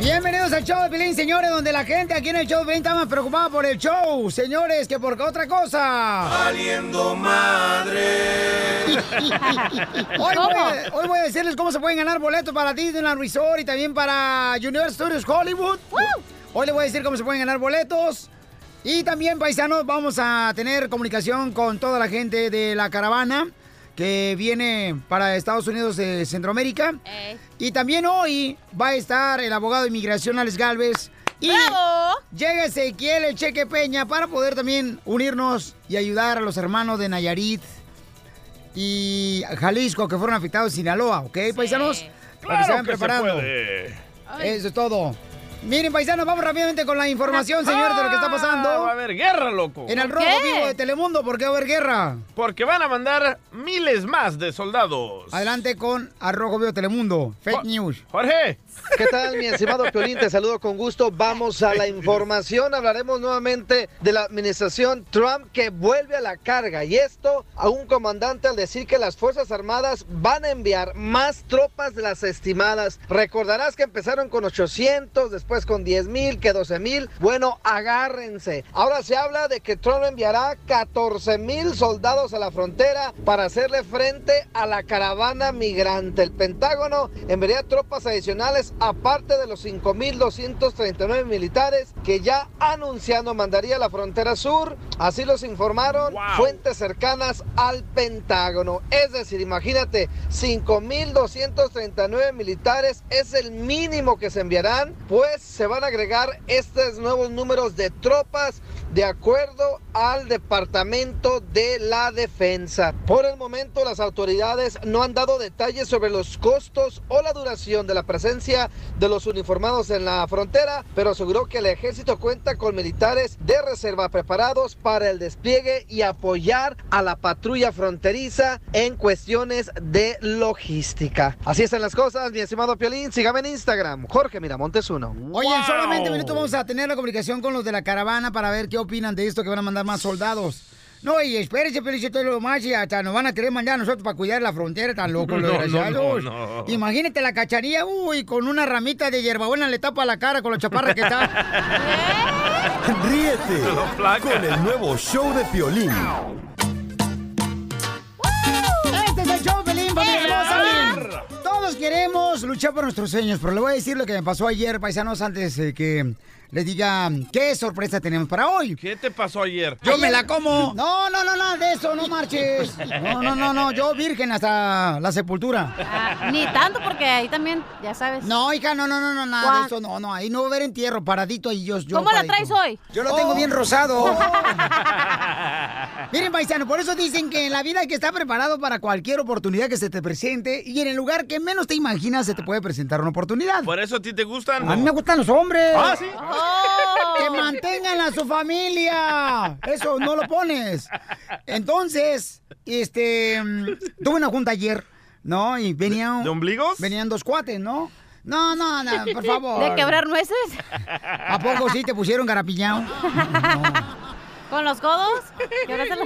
Bienvenidos al show de Pelín, señores, donde la gente aquí en el show de Pelín está más preocupada por el show, señores, que por otra cosa. Valiendo madre. Hoy voy, a, hoy voy a decirles cómo se pueden ganar boletos para Disneyland Resort y también para Universal Studios Hollywood. Hoy les voy a decir cómo se pueden ganar boletos. Y también, paisanos, vamos a tener comunicación con toda la gente de la caravana que viene para Estados Unidos de Centroamérica. Y también hoy va a estar el abogado de inmigración Alex Galvez. Y llega Ezequiel el Cheque Peña para poder también unirnos y ayudar a los hermanos de Nayarit y Jalisco que fueron afectados en Sinaloa, ¿ok, paisanos? Para que se vayan se preparando. puede. Eso es todo. Miren, paisanos, vamos rápidamente con la información, señor, de lo que está pasando. Ah, va a haber guerra, loco. En el rojo vivo de Telemundo, ¿por qué va a haber guerra? Porque van a mandar miles más de soldados. Adelante con Arrojo Vivo de Telemundo. Fake news. Jorge. ¿Qué tal, mi estimado Piolín? Te saludo con gusto. Vamos a la información. Hablaremos nuevamente de la administración Trump que vuelve a la carga. Y esto a un comandante al decir que las Fuerzas Armadas van a enviar más tropas de las estimadas. Recordarás que empezaron con 800, después con 10 mil, que 12 mil. Bueno, agárrense. Ahora se habla de que Trump enviará 14 mil soldados a la frontera para hacerle frente a la caravana migrante. El Pentágono enviaría tropas adicionales aparte de los 5.239 militares que ya anunciando mandaría la frontera sur. Así los informaron fuentes cercanas al Pentágono. Es decir, imagínate, 5.239 militares es el mínimo que se enviarán, pues se van a agregar estos nuevos números de tropas de acuerdo al Departamento de la Defensa. Por el momento las autoridades no han dado detalles sobre los costos o la duración de la presencia de los uniformados en la frontera, pero aseguró que el ejército cuenta con militares de reserva preparados para el despliegue y apoyar a la patrulla fronteriza en cuestiones de logística. Así están las cosas, mi estimado Piolín. Sígame en Instagram, Jorge Miramontes 1. Oye, en solamente minutos vamos a tener la comunicación con los de la caravana para ver qué opinan de esto que van a mandar más soldados. No, y espérese, Felicito, lo más y hasta nos van a querer mandar a nosotros para cuidar la frontera, tan loco, los No. Imagínate la cacharilla, uy, con una ramita de hierbabuena le tapa la cara con la chaparra que está. Ríete con el nuevo show de Piolín. Este es el show, Pelín, familia hermosa. Todos queremos luchar por nuestros sueños, pero le voy a decir lo que me pasó ayer, paisanos, antes de que les diga qué sorpresa tenemos para hoy. ¿Qué te pasó ayer? Yo me la como. No, no, no, nada de eso, no marches. No, no, no, no, yo virgen hasta la sepultura. Ah, ni tanto porque ahí también, ya sabes. No, hija, no, no, no, no, nada ¿Cuál? de eso, no, no, ahí no va a haber entierro, paradito ahí yo. yo ¿Cómo la traes hoy? Yo lo tengo bien rosado. Miren, paisano, por eso dicen que en la vida hay que estar preparado para cualquier oportunidad que se te presente y en el lugar que menos te imaginas se te puede presentar una oportunidad. ¿Por eso a ti te gustan? A mí me gustan los hombres. Ah, ¿sí? Que mantengan a su familia. Eso no lo pones. Entonces, este, mm, tuve una junta ayer, ¿no? Y venían... ¿De ombligos? Venían dos cuates, ¿no? No, no, no, por favor. ¿De quebrar nueces? ¿A poco sí te pusieron garapillado? ¿Con los codos?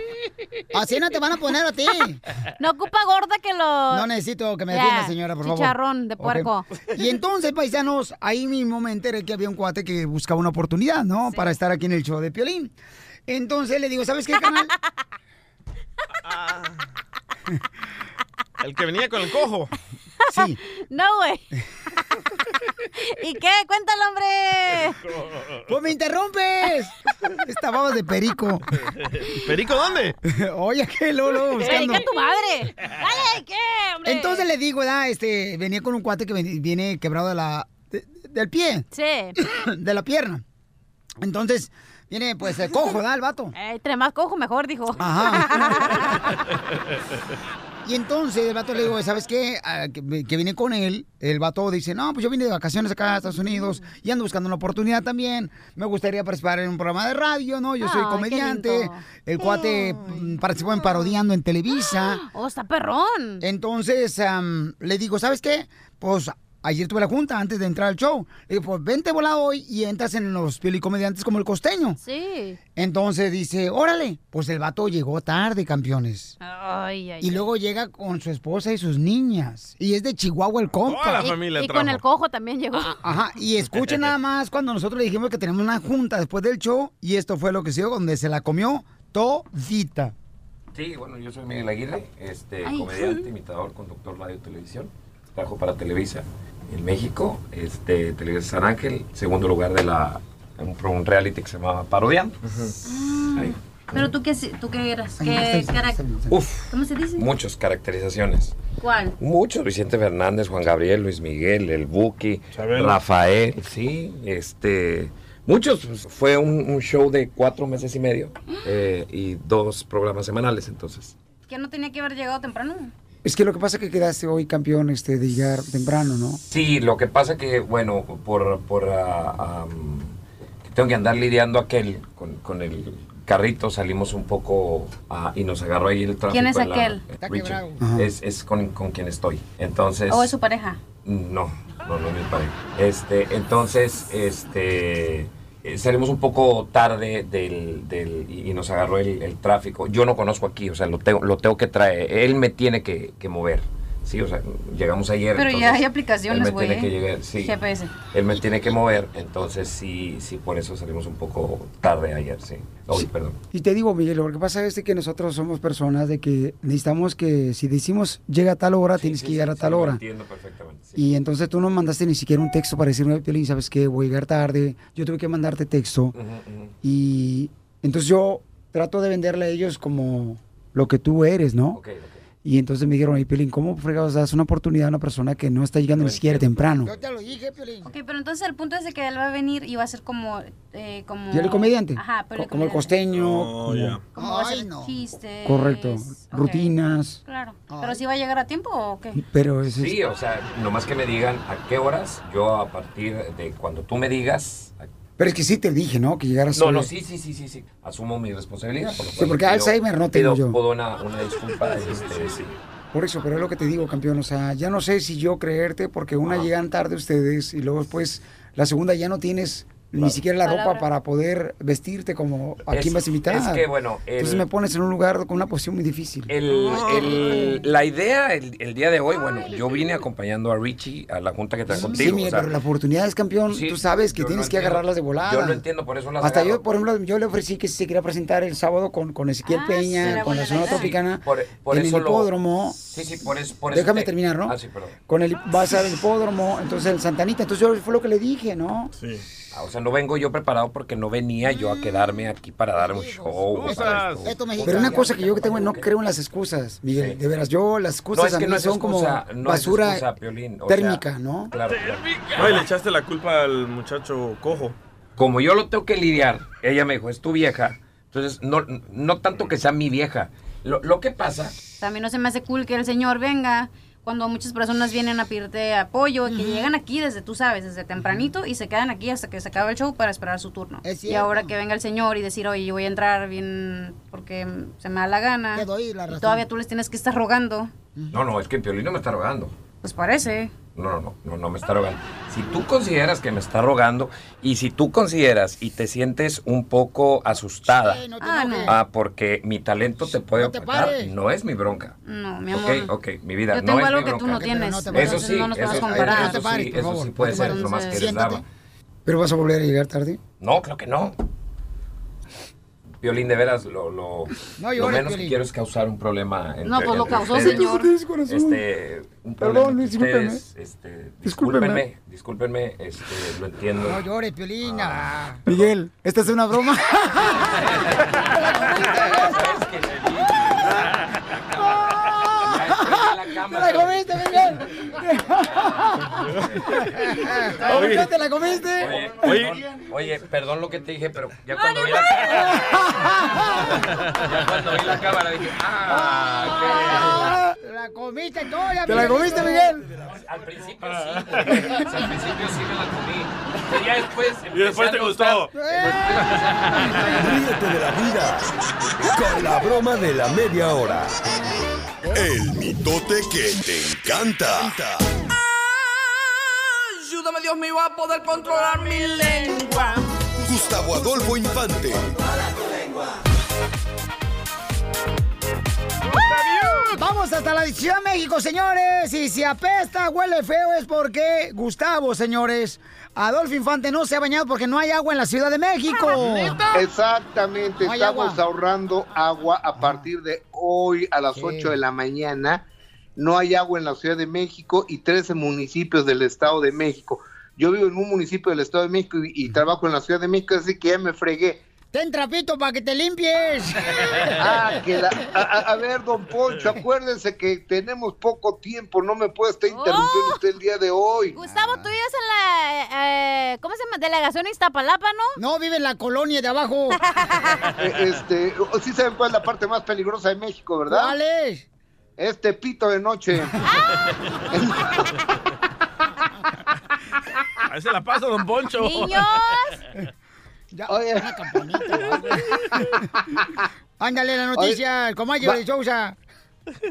Así no te van a poner a ti. No ocupa gorda que lo... No necesito que me defienda, señora, por favor. chicharrón de puerco. Y entonces, paisanos, ahí mismo me enteré que había un cuate que buscaba una oportunidad, ¿no? Para estar aquí en el show de Piolín. Entonces le digo, ¿sabes qué, canal? El que venía con el cojo. Sí. No, güey. ¿Y qué? Cuéntalo, hombre. ¡Pues me interrumpes! Esta baba de perico. ¿Perico dónde? Oye, qué lolo buscando. a tu madre. Dale, ¿qué, hombre? Entonces le digo, ¿verdad? Este, venía con un cuate que viene quebrado de la, de- del pie, Sí. de la pierna. Entonces, viene pues el cojo, ¿verdad? El vato. Eh, entre más cojo, mejor, dijo. Ajá. Y entonces el vato le digo, ¿sabes qué? Ah, que, que vine con él. El vato dice, no, pues yo vine de vacaciones acá a Estados Unidos y ando buscando una oportunidad también. Me gustaría participar en un programa de radio, ¿no? Yo soy comediante. El cuate mm, participó en Parodiando en Televisa. ¡Oh, está perrón! Entonces le digo, ¿sabes qué? Pues ayer tuve la junta antes de entrar al show. Le digo, pues vente volado hoy y entras en los comediantes como el costeño. Sí. Entonces dice, órale. Pues el vato llegó tarde, campeones. Ay, ay, Y luego llega con su esposa y sus niñas. Y es de Chihuahua el compa. Y- y con el cojo también llegó. Ajá, y escuchen nada más cuando nosotros le dijimos que tenemos una junta después del show y esto fue lo que se dio, donde se la comió todita. Sí, bueno, yo soy Miguel Aguirre, este, Ay. comediante, imitador, conductor radio y televisión. Trabajo para Televisa en México, este, Televisa San Ángel, segundo lugar de la un, reality que se llama Parodiando. Ahí. Pero tú qué, tú qué eras? ¿Qué carac- Uf, ¿Cómo se dice? muchas caracterizaciones. ¿Cuál? Muchos, Vicente Fernández, Juan Gabriel, Luis Miguel, el Buki, Chabelo. Rafael, sí, este, muchos. pues, Fue un, un show de cuatro meses y medio eh, y dos programas semanales, entonces. ¿Que no tenía que haber llegado temprano? Es que lo que pasa es que quedaste hoy campeón este, de llegar temprano, ¿no? Sí, lo que pasa que, bueno, por, por ah, am, que tengo que andar lidiando aquel con, con el carrito, salimos un poco ah, y nos agarró ahí el tráfico. ¿Quién es la- aquel? Está Richie. quebrado. Ajá. Es, es con, con quien estoy. Entonces... ¿O es su pareja? No, no, no es mi pareja. Este, entonces, este, eh, salimos un poco tarde del, del- y, nos agarró el, el tráfico. Yo no conozco aquí, o sea, lo tengo, lo tengo que traer. Él me tiene que, que mover. Sí, o sea, llegamos ayer. Pero ya hay aplicaciones, Él me güey, tiene que llegar, sí. GPS. Él me tiene que mover, entonces sí, sí, por eso salimos un poco tarde ayer, sí. Hoy, perdón. Y te digo, Miguel, lo que pasa es que nosotros somos personas de que necesitamos que si decimos llega a tal hora, tienes que llegar a tal Lo hora. entiendo perfectamente. Y entonces tú no mandaste ni siquiera un texto para decirme, Piolín, ¿sabes qué? Voy a llegar tarde. Yo tuve que mandarte texto. Y entonces yo trato de venderle a ellos como lo que tú eres, ¿no? Y entonces me dijeron, ay, Piolín, ¿cómo fregados das una oportunidad a una persona que no está llegando ni siquiera temprano? te lo dije, Ok, pero entonces el punto es de que él va a venir y va a ser como... Eh, como... ¿Y el comediante? Ajá, pero Co- como el costeño. como- Como va a hacer chistes. Correcto. Rutinas. Claro. ¿Pero si va a llegar a tiempo o qué? Pero es Sí, o sea, nomás que me digan a qué horas, yo a partir de cuando tú me digas... a- Pero es que sí te dije, ¿no? Que llegaras No, no, sí, sí, sí, sí, sí. Asumo mi responsabilidad. Por lo Sí, porque pido- Alzheimer no tengo pido- yo. Puedo una, una disculpa, este, sí. Por eso, pero es lo que te digo, campeón. O sea, ya no sé si yo creerte, porque una llegan tarde ustedes y luego después la segunda ya no tienes ni siquiera la ropa Palabra. para poder vestirte como a quién vas a invitar. es que, bueno, el- Entonces me pones en un lugar con una posición muy difícil. El, el- la idea el, el día de hoy, bueno, yo vine acompañando a Richie a la junta que trae contigo. Sí, mira, o sea, pero la oportunidad es campeón. Sí, tú sabes que tienes lo que agarrarlas de volada. Yo lo entiendo, por eso las Hasta agarro. yo, por ejemplo, yo le ofrecí que si se quería presentar el sábado con, con Ezequiel Ah, Peña, con la zona idea. tropicana, por, por en eso el lo- hipódromo. Sí, sí, por eso. Por eso Déjame te- terminar, ¿no? Ah, sí, perdón. Con el vas al hipódromo, entonces el Santanita. Entonces yo fue lo que le dije, ¿no? Sí. Ah, o sea, no vengo yo preparado porque no venía yo a quedarme aquí para dar un show. o para esto. Pero una cosa que yo que tengo, no creo en las excusas, Miguel. De veras, yo las excusas No, es a que mí no es son excusa, como no es basura excusa, Piolín, o térmica, sea, ¿no? Claro, claro. No, y le echaste la culpa al muchacho cojo. Como yo lo tengo que lidiar, ella me dijo, es tu vieja. Entonces, no, no tanto que sea mi vieja. Lo, lo que pasa También no se me hace cool que el señor venga cuando muchas personas vienen a pedirte apoyo, que llegan aquí desde, tú sabes, desde tempranito y se quedan aquí hasta que se acaba el show para esperar su turno. Es y ahora que venga el señor y decir, oye, yo voy a entrar bien porque se me da la gana. Te doy la y razón. todavía tú les tienes que estar rogando. No, no, es que Piolín no me está rogando. Pues parece. No, no, no, no, no me está rogando. Si tú consideras que me está rogando y si tú consideras y te sientes un poco asustada, Ah, no. ah, porque mi talento te puede opacar, no es mi bronca. No, mi amor. Ok, ok, mi vida, Yo no tengo es algo mi que tú bronca. no tienes. no te Entonces Eso sí, no eso, comparar. eso sí, eso sí puede ser, nomás que eres dama. ¿Pero vas a volver a llegar tarde? No, creo que no. Violín, de veras, lo, lo, No lo menos que Piolín. quiero es causar un problema. Entre, No, pues lo causó, ustedes. señor. Este, un Perdón, discúlpeme. ustedes, Este, discúlpenme, discúlpenme, este, lo entiendo. No llores, Piolina. Miguel, ¿esta es una broma? ¡Te la comiste, Miguel! ¿Ahorita te la comiste? Oye, perdón, oye, perdón lo que te dije, pero ya cuando vi la cámara, ya cuando vi la cámara dije, ah, la comiste toda. ¿Te la comiste, Miguel? Al principio sí. O sea, al principio sí me la comí. Ya después. Y después te gustó. Ríete de la vida con la broma de la media hora. El mitote que te encanta. Ayúdame, Dios mío, a poder controlar mi lengua. Gustavo Adolfo Infante. Vamos hasta la Ciudad de México, señores. Y si apesta, huele feo, es porque Gustavo, señores. Adolfo Infante no se ha bañado porque no hay agua en la Ciudad de México. Exactamente, No hay estamos agua. ahorrando agua a partir de hoy a las Sí. 8 de la mañana. No hay agua en la Ciudad de México y 13 municipios del Estado de México. Yo vivo en un municipio del Estado de México y, y trabajo en la Ciudad de México, así que ya me fregué. Ten trapito para que te limpies. Ah, que la- a, ver, don Poncho, acuérdense que tenemos poco tiempo, no me puede estar interrumpiendo Oh. usted el día de hoy. Gustavo, tú vives en la. eh, ¿Cómo se llama? Delegación Iztapalapa, ¿no? No, vive en la colonia de abajo. Eh, Este, sí saben cuál es la parte más peligrosa de México, ¿verdad? ¿Cuál es? Este pito de noche. Ahí se la pasa, don Poncho. Niños. Ya, Oye. una campanita. Ándale la noticia, el comayo de Sousa.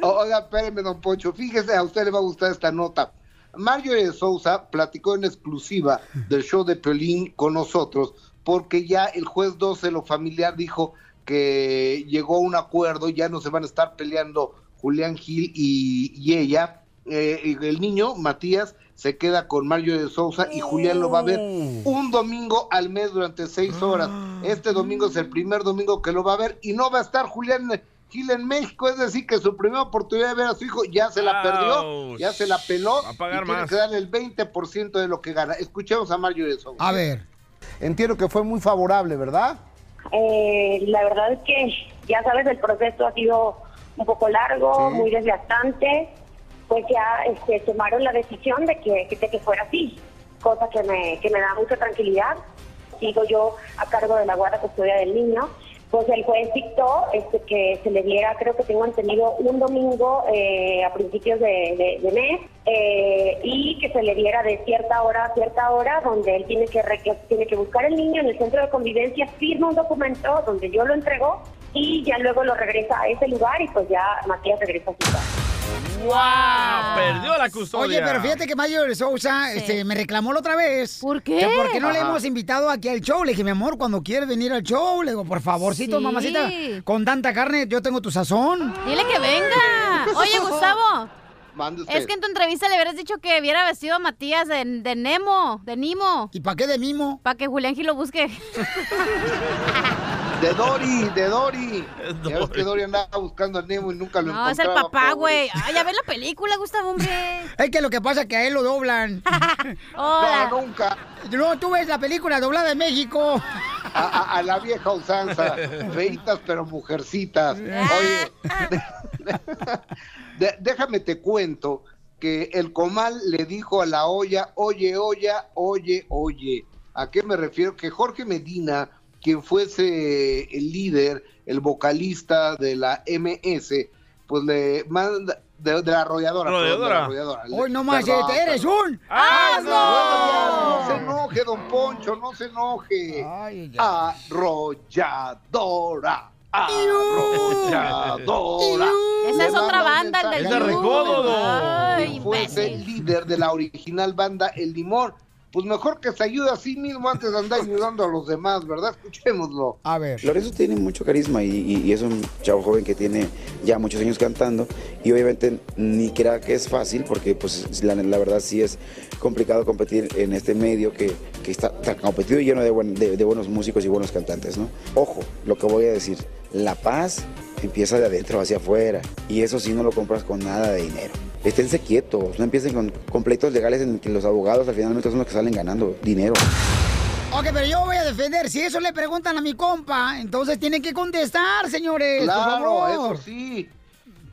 Oiga, espéreme, don Poncho. Fíjese, a usted le va a gustar esta nota. Mario de Sousa platicó en exclusiva del show de Pelín con nosotros, porque ya el juez 12 de lo familiar dijo que llegó a un acuerdo, ya no se van a estar peleando Julián Gil y, y ella. Eh, el niño, Matías, se queda con Mario de Sousa y Julián lo va a ver un domingo al mes durante seis horas. Este domingo es el primer domingo que lo va a ver y no va a estar Julián Gil en México, es decir, que su primera oportunidad de ver a su hijo ya se la perdió, ya se la peló Va a pagar y tiene más. que darle el 20% de lo que gana. Escuchemos a Mario de Sousa. A ver. Entiendo que fue muy favorable, ¿verdad? Eh, la verdad es que, ya sabes, el proceso ha sido un poco largo, muy desgastante. Pues ya este, tomaron la decisión de que, de que fuera así, cosa que me, que me da mucha tranquilidad. Sigo yo a cargo de la guarda custodia del niño. Pues el juez dictó este, que se le diera, creo que tengo entendido, un domingo eh, a principios de, mes eh, y que se le diera de cierta hora a cierta hora donde él tiene que, tiene que buscar el niño en el centro de convivencia, firma un documento donde yo lo entrego y ya luego lo regresa a ese lugar y pues ya Matías regresa a su casa. ¡Wow! Perdió la custodia. Oye, pero fíjate que de Sousa este, me reclamó la otra vez. ¿Por qué? Que por qué no le hemos invitado aquí al show. Le dije, mi amor, cuando quieres venir al show, le digo, por favorcito, Sí. mamacita, con tanta carne, yo tengo tu sazón. Dile que venga. Oye, Gustavo. Es que en tu entrevista le hubieras dicho que viera vestido a Matías de, de Nemo, de Nimo, ¿Y para qué de mimo? para que Julián Gil lo busque. De Dori, de Dori. Es Ya ves que Dory. Dori andaba buscando a Nemo y nunca lo No, es el encontraba. papá, güey. Ay, ya ves la película, Gustavo, hombre. Es que lo que pasa es que a él lo doblan. Hola. No, nunca. no, tú ves la película doblada en México. A, a- a la vieja usanza. Feitas pero mujercitas. Oye, de- déjame te cuento que el comal le dijo a la olla, oye, olla, oye, oye. ¿A qué me refiero? Que Jorge Medina, quien fuese el líder, el vocalista de la MS, pues le manda, de, de la arrolladora. perdón, de la Arrolladora. Hoy no más, Perdón, este, eres un ya, no se asno. enoje, don Poncho, no se enoje. Ay. Arrolladora. Arrolladora. Esa es otra banda, el del Es de Limón. Recodo. Fuese imbécil. líder de la original banda El Limón. Pues mejor que se ayude a sí mismo antes de andar ayudando a los demás, ¿verdad? Escuchémoslo. A ver. Lorenzo tiene mucho carisma y, y- y es un chavo joven que tiene ya muchos años cantando y obviamente ni crea que es fácil porque pues la, la verdad sí es complicado competir en este medio que, que está tan competido y lleno de, buen- de- de buenos músicos y buenos cantantes, ¿no? Ojo, lo que voy a decir, la paz empieza de adentro hacia afuera y eso sí no lo compras con nada de dinero. Esténse quietos, no empiecen con, con pleitos legales en que los abogados al finalmente son los que salen ganando dinero. Ok, pero yo voy a defender. Si eso le preguntan a mi compa, entonces tienen que contestar, señores. por Claro, favor. eso sí.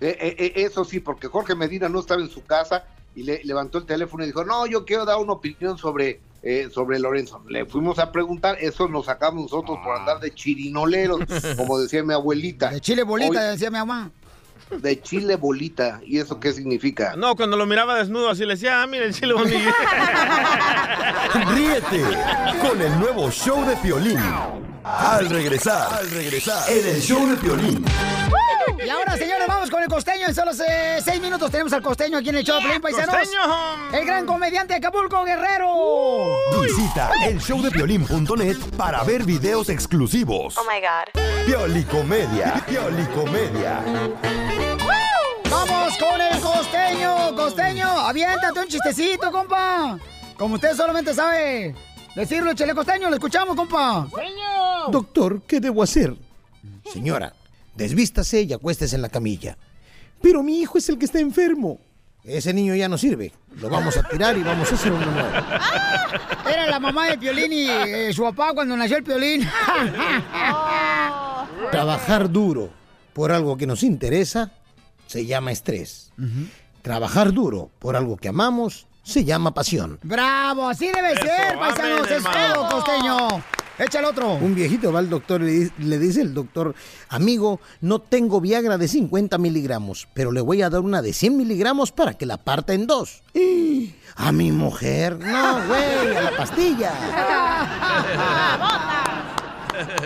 Eh, eh, eh, eso sí, porque Jorge Medina no estaba en su casa y le levantó el teléfono y dijo, no, yo quiero dar una opinión sobre, eh, sobre Lorenzo. Le fuimos a preguntar, eso nos sacamos nosotros por andar de chirinoleros, como decía mi abuelita. De chile bolita, Hoy- decía mi mamá. De chile bolita. ¿Y eso qué significa? No, cuando lo miraba desnudo así le decía, ah, mira el chile bonito. Ríete con el nuevo show de Piolín. Al regresar, al regresar, en el show de Piolín. Y ahora, señores, vamos con el costeño. En solo eh, seis minutos tenemos al costeño aquí en el show de Pelín Paisanos. ¡Costeño! El gran comediante de Acapulco, Guerrero. Visita el showdepiolín.net para ver videos exclusivos. Oh my god. Piolicomedia, Piolicomedia. Vamos con el costeño. Costeño, aviéntate un chistecito, compa. Como usted solamente sabe decirlo, chile costeño, lo escuchamos, compa. Doctor, ¿qué debo hacer? Señora, desvístase y acuéstese en la camilla. Pero mi hijo es el que está enfermo. Ese niño ya no sirve. Lo vamos a tirar y vamos a hacer uno nuevo. Era la mamá de Piolín y eh, su papá cuando nació el Piolín. Trabajar duro por algo que nos interesa se llama estrés. Trabajar duro por algo que amamos se llama pasión. ¡Bravo! Así debe ser, paisanos. Es costeño. Échale otro. Un viejito va al doctor y le, di- le dice el doctor, amigo, no tengo Viagra de 50 miligramos, pero le voy a dar una de 100 miligramos para que la parta en dos. ¡Y! A mi mujer, no, güey, a la pastilla.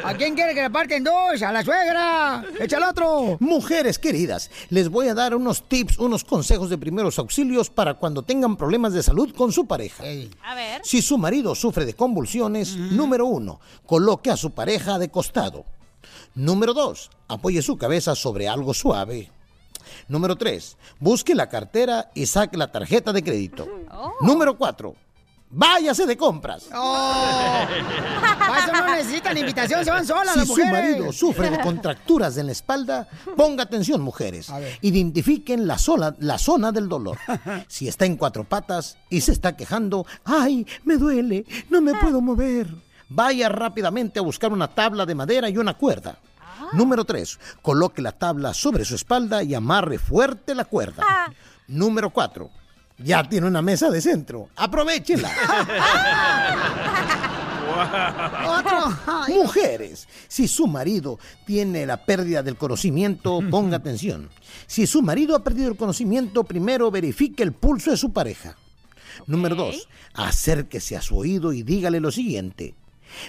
¿A quién quiere que le parten dos? ¡A la suegra! ¡Échale otro! Mujeres queridas, les voy a dar unos tips, unos consejos de primeros auxilios para cuando tengan problemas de salud con su pareja. A ver. Si su marido sufre de convulsiones, número uno, coloque a su pareja de costado. Número dos, apoye su cabeza sobre algo suave. Número tres, busque la cartera y saque la tarjeta de crédito. Número cuatro, váyase de compras. ¡Oh! Para eso no necesitan invitación, se van solas Si las su mujeres. marido sufre de contracturas en la espalda, ponga atención, mujeres. Identifiquen la, sola- la zona del dolor. Si está en cuatro patas y se está quejando, ¡ay, me duele! ¡No me puedo mover! Vaya rápidamente a buscar una tabla de madera y una cuerda. Número 3. Coloque la tabla sobre su espalda y amarre fuerte la cuerda. Número 4. Ya tiene una mesa de centro. ¡Aprovechenla! Mujeres, si su marido tiene la pérdida del conocimiento, ponga atención. Si su marido ha perdido el conocimiento, primero verifique el pulso de su pareja. Número dos, acérquese a su oído y dígale lo siguiente.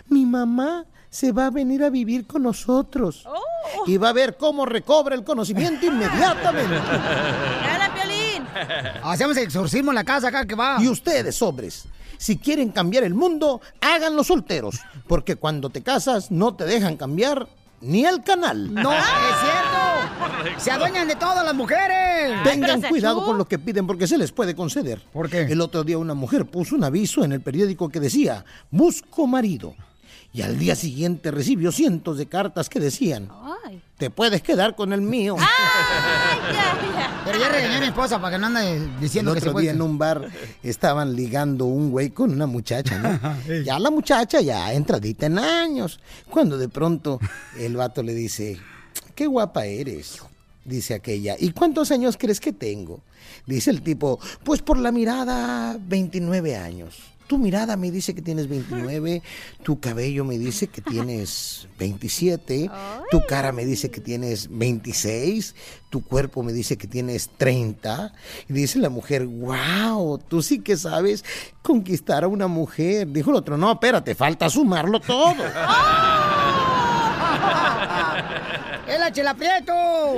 Mi mamá se va a venir a vivir con nosotros. Y va a ver cómo recobra el conocimiento inmediatamente. Hacemos exorcismo en la casa acá que va. Y ustedes, hombres, si quieren cambiar el mundo, háganlo solteros. Porque cuando te casas, no te dejan cambiar ni el canal. No, es cierto. Se adueñan de todas las mujeres. Tengan cuidado con lo que piden porque se les puede conceder. ¿Por qué? El otro día una mujer puso un aviso en el periódico que decía, busco marido. Y al día siguiente recibió cientos de cartas que decían, te puedes quedar con el mío. Pero ya regañé a mi esposa para que no ande El diciendo que se día en un bar estaban ligando un güey con una muchacha, ¿no? Ya la muchacha ya entradita en años. Cuando de pronto el vato le dice, qué guapa eres. Dice aquella, ¿y cuántos años crees que tengo? Dice el tipo, pues por la mirada, 29 años. Tu mirada me dice que tienes 29, tu cabello me dice que tienes 27, tu cara me dice que tienes 26, tu cuerpo me dice que tienes 30. Y dice la mujer, wow, tú sí que sabes conquistar a una mujer. Dijo el otro, no, espérate, falta sumarlo todo. ¡Es la chela Prieto!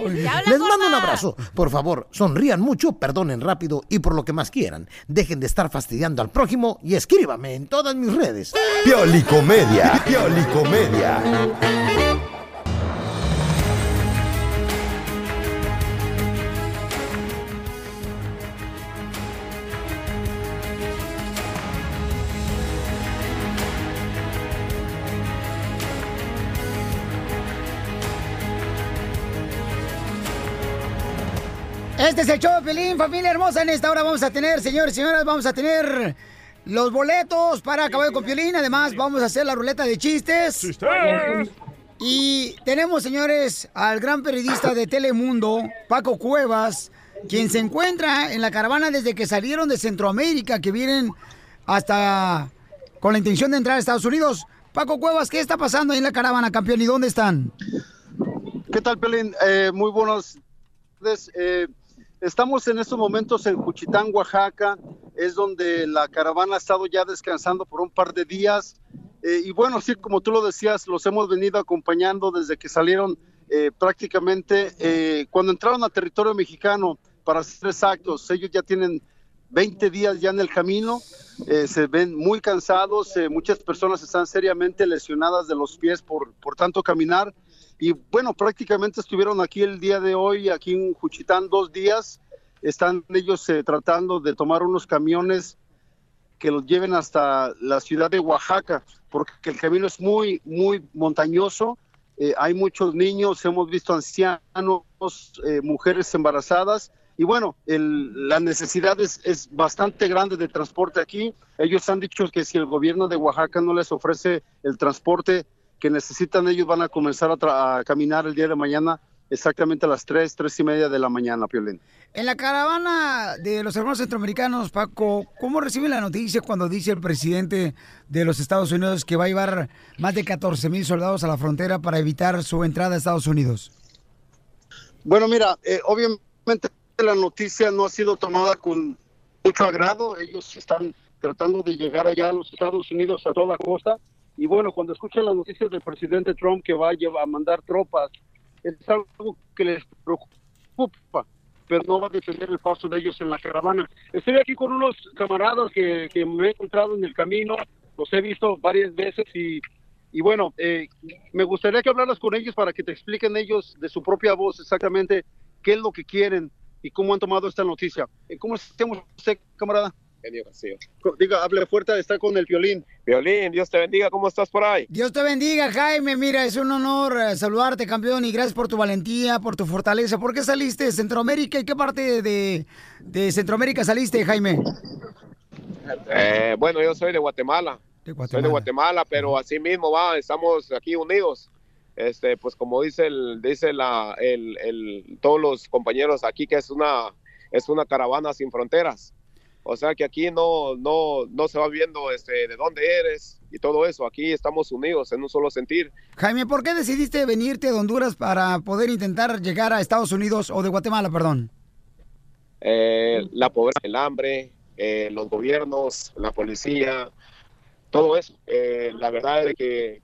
Les mando un abrazo. Por favor, sonrían mucho, perdonen rápido y por lo que más quieran. Dejen de estar fastidiando al prójimo y escríbame en todas mis redes. Piolicomedia, Piolicomedia. Este es el show de Pelín, familia hermosa. En esta hora vamos a tener, señores y señoras, vamos a tener los boletos para Caballo con Piolín. Además, vamos a hacer la ruleta de chistes. Y tenemos, señores, al gran periodista de Telemundo, Paco Cuevas, quien se encuentra en la caravana desde que salieron de Centroamérica, que vienen hasta con la intención de entrar a Estados Unidos. Paco Cuevas, ¿qué está pasando ahí en la caravana, campeón? ¿Y dónde están? ¿Qué tal, Pelín? Eh, muy buenos tardes. Eh, estamos en estos momentos en Juchitán, Oaxaca. Es donde la caravana ha estado ya descansando por un par de días. Eh, y bueno, sí, como tú lo decías, los hemos venido acompañando desde que salieron eh, prácticamente eh, cuando entraron a territorio mexicano para hacer actos. Ellos ya tienen 20 días ya en el camino, eh, se ven muy cansados, eh, muchas personas están seriamente lesionadas de los pies por, por tanto caminar. Y bueno, prácticamente estuvieron aquí el día de hoy, aquí en Juchitán, dos días. Están ellos eh, tratando de tomar unos camiones que los lleven hasta la ciudad de Oaxaca, porque el camino es muy, muy montañoso. Eh, hay muchos niños, hemos visto ancianos, eh, mujeres embarazadas. Y bueno, el- la necesidad es, es bastante grande de transporte aquí. Ellos han dicho que si el gobierno de Oaxaca no les ofrece el transporte que necesitan, ellos van a comenzar a, caminar el día de mañana exactamente a las 3, 3 y media de la mañana, Piolín. En la caravana de los hermanos centroamericanos, Paco, ¿cómo reciben la noticia cuando dice el presidente de los Estados Unidos que va a llevar más de 14 mil soldados a la frontera para evitar su entrada a Estados Unidos? Bueno, mira, eh, obviamente la noticia no ha sido tomada con mucho agrado. Ellos están tratando de llegar allá a los Estados Unidos a toda costa. Y bueno, cuando escuchan las noticias del presidente Trump que va a, llevar, a mandar tropas, es algo que les preocupa, pero no va a detener el paso de ellos en la caravana. Estoy aquí con unos camaradas que, que me he encontrado en el camino, los he visto varias veces y, y bueno, eh, me gustaría que hablaras con ellos para que te expliquen ellos de su propia voz exactamente qué es lo que quieren y cómo han tomado esta noticia. Eh, ¿Cómo estamos camarada? Castillo. Diga, hable fuerte, está con el violín. Violín, Dios te bendiga, ¿cómo estás por ahí? Dios te bendiga, Jaime. Mira, es un honor eh, saludarte, campeón, y gracias por tu valentía, por tu fortaleza. ¿Por qué saliste de Centroamérica y qué parte de, de Centroamérica saliste, Jaime? Eh, bueno, yo soy de Guatemala. Soy de Guatemala, pero así mismo va, estamos aquí unidos. Este, pues como dice el, dice la, el, el- todos los compañeros aquí que es una, es una caravana sin fronteras. O sea que aquí no, no, no se va viendo este, de dónde eres y todo eso. Aquí estamos unidos en un solo sentir. Jaime, ¿por qué decidiste venirte de Honduras para poder intentar llegar a Estados Unidos o de Guatemala, perdón? Eh, la pobreza, el hambre, eh, los gobiernos, la policía, todo eso. Eh, la verdad es que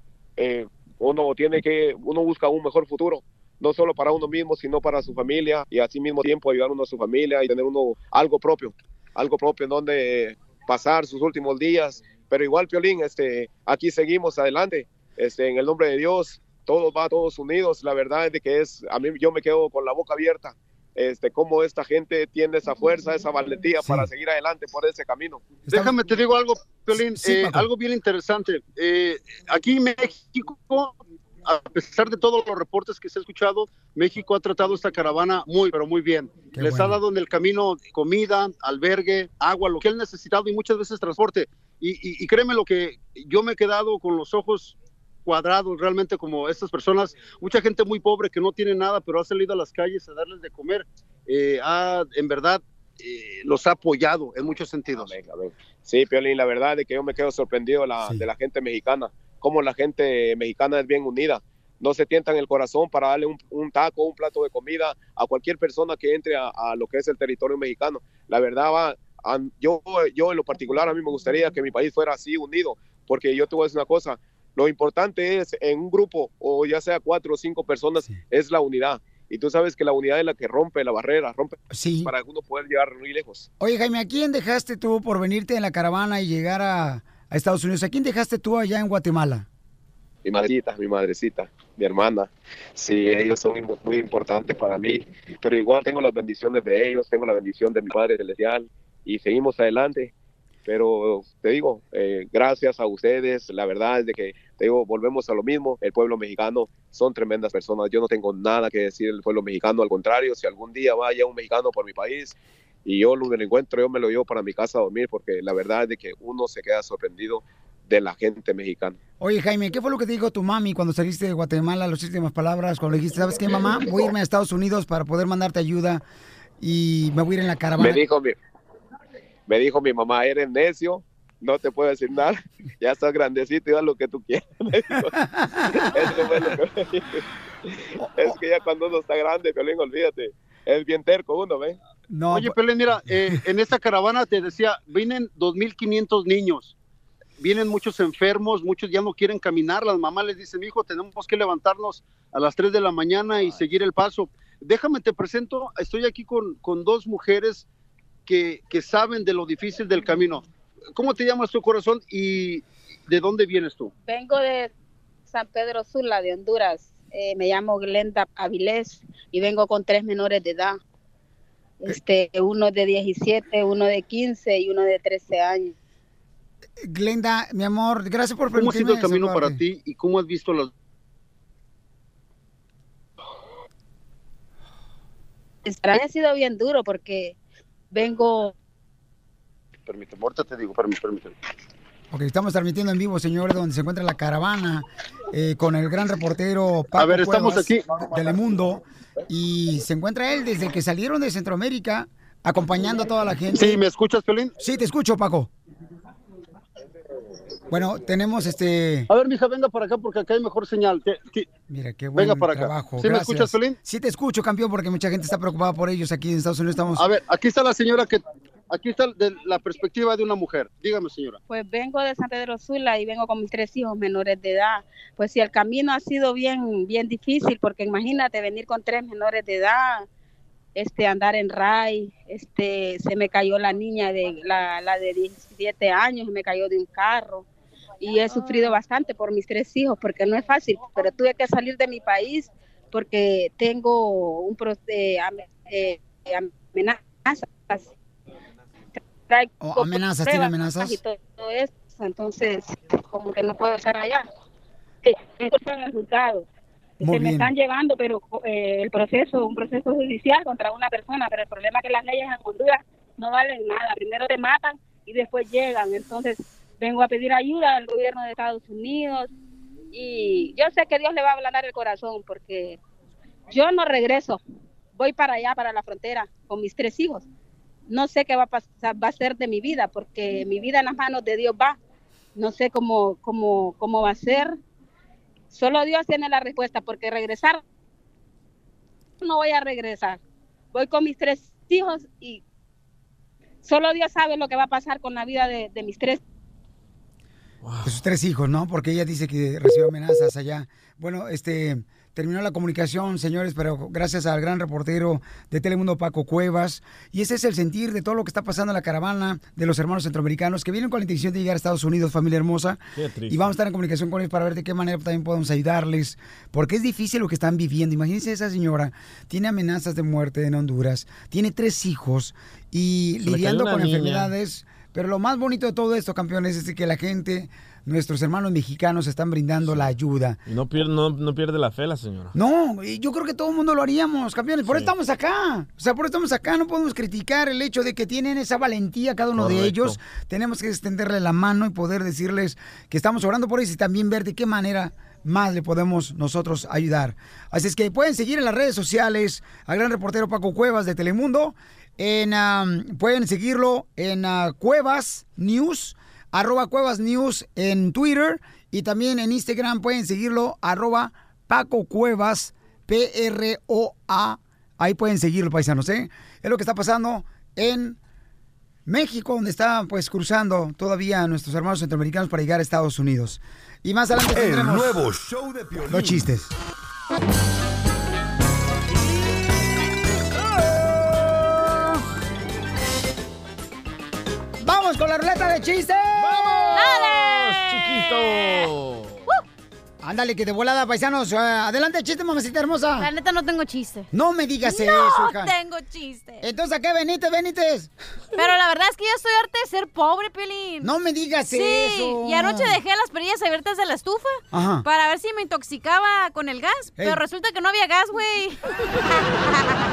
uno tiene que, uno busca un mejor futuro, no solo para uno mismo, sino para su familia y así mismo tiempo ayudar uno a su familia y tener uno algo propio, algo propio en donde pasar sus últimos días. Pero igual, Piolín, este, aquí seguimos adelante, este, en el nombre de Dios, todos va, todos unidos. La verdad es de que es, a mí yo me quedo con la boca abierta este, cómo esta gente tiene esa fuerza, esa valentía para seguir adelante por ese camino. Déjame te digo algo, Piolín, Sí, eh, algo bien interesante. Eh, aquí en México, a pesar de todos los reportes que se ha escuchado, México ha tratado esta caravana muy, pero muy bien. Les ha dado en el camino comida, albergue, agua, lo que han necesitado y muchas veces transporte. Y, y- y créeme lo que yo me he quedado con los ojos cuadrados realmente como estas personas, mucha gente muy pobre que no tiene nada, pero ha salido a las calles a darles de comer. Eh, ha, en verdad, eh, los ha apoyado en muchos sentidos. Sí, Piolín, la verdad es que yo me quedo sorprendido la- de la gente mexicana, cómo la gente mexicana es bien unida. No se tientan el corazón para darle un, un taco, un plato de comida a cualquier persona que entre a, a lo que es el territorio mexicano. La verdad, va, an- yo, yo en lo particular, a mí me gustaría que mi país fuera así unido, porque yo te voy a decir una cosa, lo importante es en un grupo, o ya sea cuatro o cinco personas, es la unidad. Y tú sabes que la unidad es la que rompe la barrera, rompe para uno poder llegar muy lejos. Oye, Jaime, ¿a quién dejaste tú por venirte en la caravana y llegar a, a Estados Unidos? ¿A quién dejaste tú allá en Guatemala? mi madrecita, mi madrecita, mi hermana. Sí, ellos son muy, importantes para mí, pero igual tengo las bendiciones de ellos, tengo la bendición de mi Padre Celestial y seguimos adelante. Pero te digo, eh, gracias a ustedes, la verdad es de que, te digo, volvemos a lo mismo, el pueblo mexicano son tremendas personas, yo no tengo nada que decir del pueblo mexicano, al contrario, si algún día vaya un mexicano por mi país y yo lo encuentro, yo me lo llevo para mi casa a dormir, porque la verdad es de que uno se queda sorprendido de la gente mexicana. Oye, Jaime, ¿qué fue lo que te dijo tu mami cuando saliste de Guatemala? Las últimas palabras, cuando le dijiste, ¿sabes qué, mamá? Voy a irme a Estados Unidos para poder mandarte ayuda y me voy a ir en la caravana. Me dijo mi, me dijo mi mamá, eres necio, no te puedo decir nada, ya estás grandecito y haz lo que tú quieras. Eso fue lo que me dijo. Es que ya cuando uno está grande, Piolín, olvídate, es bien terco uno, ¿ve? No, Oye, Pelé, mira, eh, en esta caravana te decía, vienen 2.500 niños, vienen muchos enfermos, muchos ya no quieren caminar, las mamás les dicen, hijo, tenemos que levantarnos a las 3 de la mañana y seguir el paso. Déjame, te presento, estoy aquí con, con dos mujeres que, que saben de lo difícil del camino. ¿Cómo te llamas tu corazón y de dónde vienes tú? Vengo de San Pedro Sula, de Honduras. Eh, me llamo Glenda Avilés y vengo con tres menores de edad. Este, uno de 17, uno de 15 y uno de 13 años. Glenda, mi amor, gracias por ¿Cómo ha sido permitirme el camino para ti y cómo has visto las... Para mí ha sido bien duro porque vengo Permíteme, ahorita te digo, permíteme, permíteme. Ok, estamos transmitiendo en vivo, señores, donde se encuentra la caravana eh, con el gran reportero Paco A ver, estamos Cuevas aquí. Telemundo. Y se encuentra él desde que salieron de Centroamérica, acompañando a toda la gente. Sí, ¿me escuchas, Pelín? Sí, te escucho, Paco. Bueno, tenemos este... A ver, mija, venga para acá porque acá hay mejor señal. Te- te- Mira, qué buen Venga para acá. trabajo. ¿Sí me escuchas, Pelín? Sí te escucho, campeón, porque mucha gente está preocupada por ellos aquí en Estados Unidos. Estamos... A ver, aquí está la señora que... Aquí está la perspectiva de una mujer. Dígame, señora. Pues vengo de San Pedro Sula y vengo con mis tres hijos menores de edad. Pues si el camino ha sido bien, bien difícil, porque imagínate venir con tres menores de edad, este, andar en RAI, este, se me cayó la niña de la, la de 17 años, me cayó de un carro y he sufrido bastante por mis tres hijos, porque no es fácil, pero tuve que salir de mi país porque tengo un eh, eh, amenazas. Traigo Oh, amenazas, ¿tiene amenazas? Y todo, todo eso, entonces como que no puedo estar allá. Sí, esto está en el juzgado. Muy Se me están llevando, pero eh, el proceso, un proceso judicial contra una persona, pero el problema es que las leyes en Honduras no valen nada. Primero te matan y después llegan. Entonces vengo a pedir ayuda al gobierno de Estados Unidos y yo sé que Dios le va a ablandar el corazón porque yo no regreso. Voy para allá, para la frontera, con mis tres hijos. No sé qué va a pasar, va a ser de mi vida, porque mi vida en las manos de Dios va. No sé cómo, cómo, cómo va a ser. Solo Dios tiene la respuesta, porque regresar, no voy a regresar. Voy con mis tres hijos y solo Dios sabe lo que va a pasar con la vida de, de mis tres de sus tres hijos, ¿no? Porque ella dice que recibió amenazas allá. Bueno, este terminó la comunicación, señores, pero gracias al gran reportero de Telemundo Paco Cuevas. Y ese es el sentir de todo lo que está pasando en la caravana de los hermanos centroamericanos que vienen con la intención de llegar a Estados Unidos, familia hermosa. Qué triste. Y vamos a estar en comunicación con ellos para ver de qué manera también podemos ayudarles, porque es difícil lo que están viviendo. Imagínense esa señora, tiene amenazas de muerte en Honduras, tiene tres hijos y Se lidiando con niña. enfermedades. Pero lo más bonito de todo esto, campeones, es que la gente, nuestros hermanos mexicanos, están brindando la ayuda. Y no pierde, no, no pierde la fe la señora. No, yo creo que todo el mundo lo haríamos, campeones. Por eso estamos acá. O sea, por eso estamos acá. No podemos criticar el hecho de que tienen esa valentía cada uno de ellos. Tenemos que extenderle la mano y poder decirles que estamos orando por ellos y también ver de qué manera más le podemos nosotros ayudar. Así es que pueden seguir en las redes sociales al gran reportero Paco Cuevas de Telemundo. En, pueden seguirlo en ah, Cuevas News, arroba Cuevas News en Twitter y también en Instagram pueden seguirlo arroba Paco Cuevas, P-R-O-A. Ahí pueden seguirlo, paisanos, ¿eh? Es lo que está pasando en México, donde están pues cruzando todavía nuestros hermanos centroamericanos para llegar a Estados Unidos. Y más adelante El nuevo show de Piolín. los chistes. ¡Vamos con la ruleta de chistes! ¡Vamos! chiquito! Ándale, que de volada, paisanos. Eh, adelante, chiste, mamacita hermosa. La neta no tengo chiste. No me digas no eso, hija. tengo chiste. Entonces, ¿a qué venite, Benítez? Pero la verdad es que ya estoy harta de ser pobre, Pelín. No me digas sí, eso. y anoche dejé las perillas abiertas de la estufa Ajá. para ver si me intoxicaba con el gas. Pero resulta que no había gas, güey.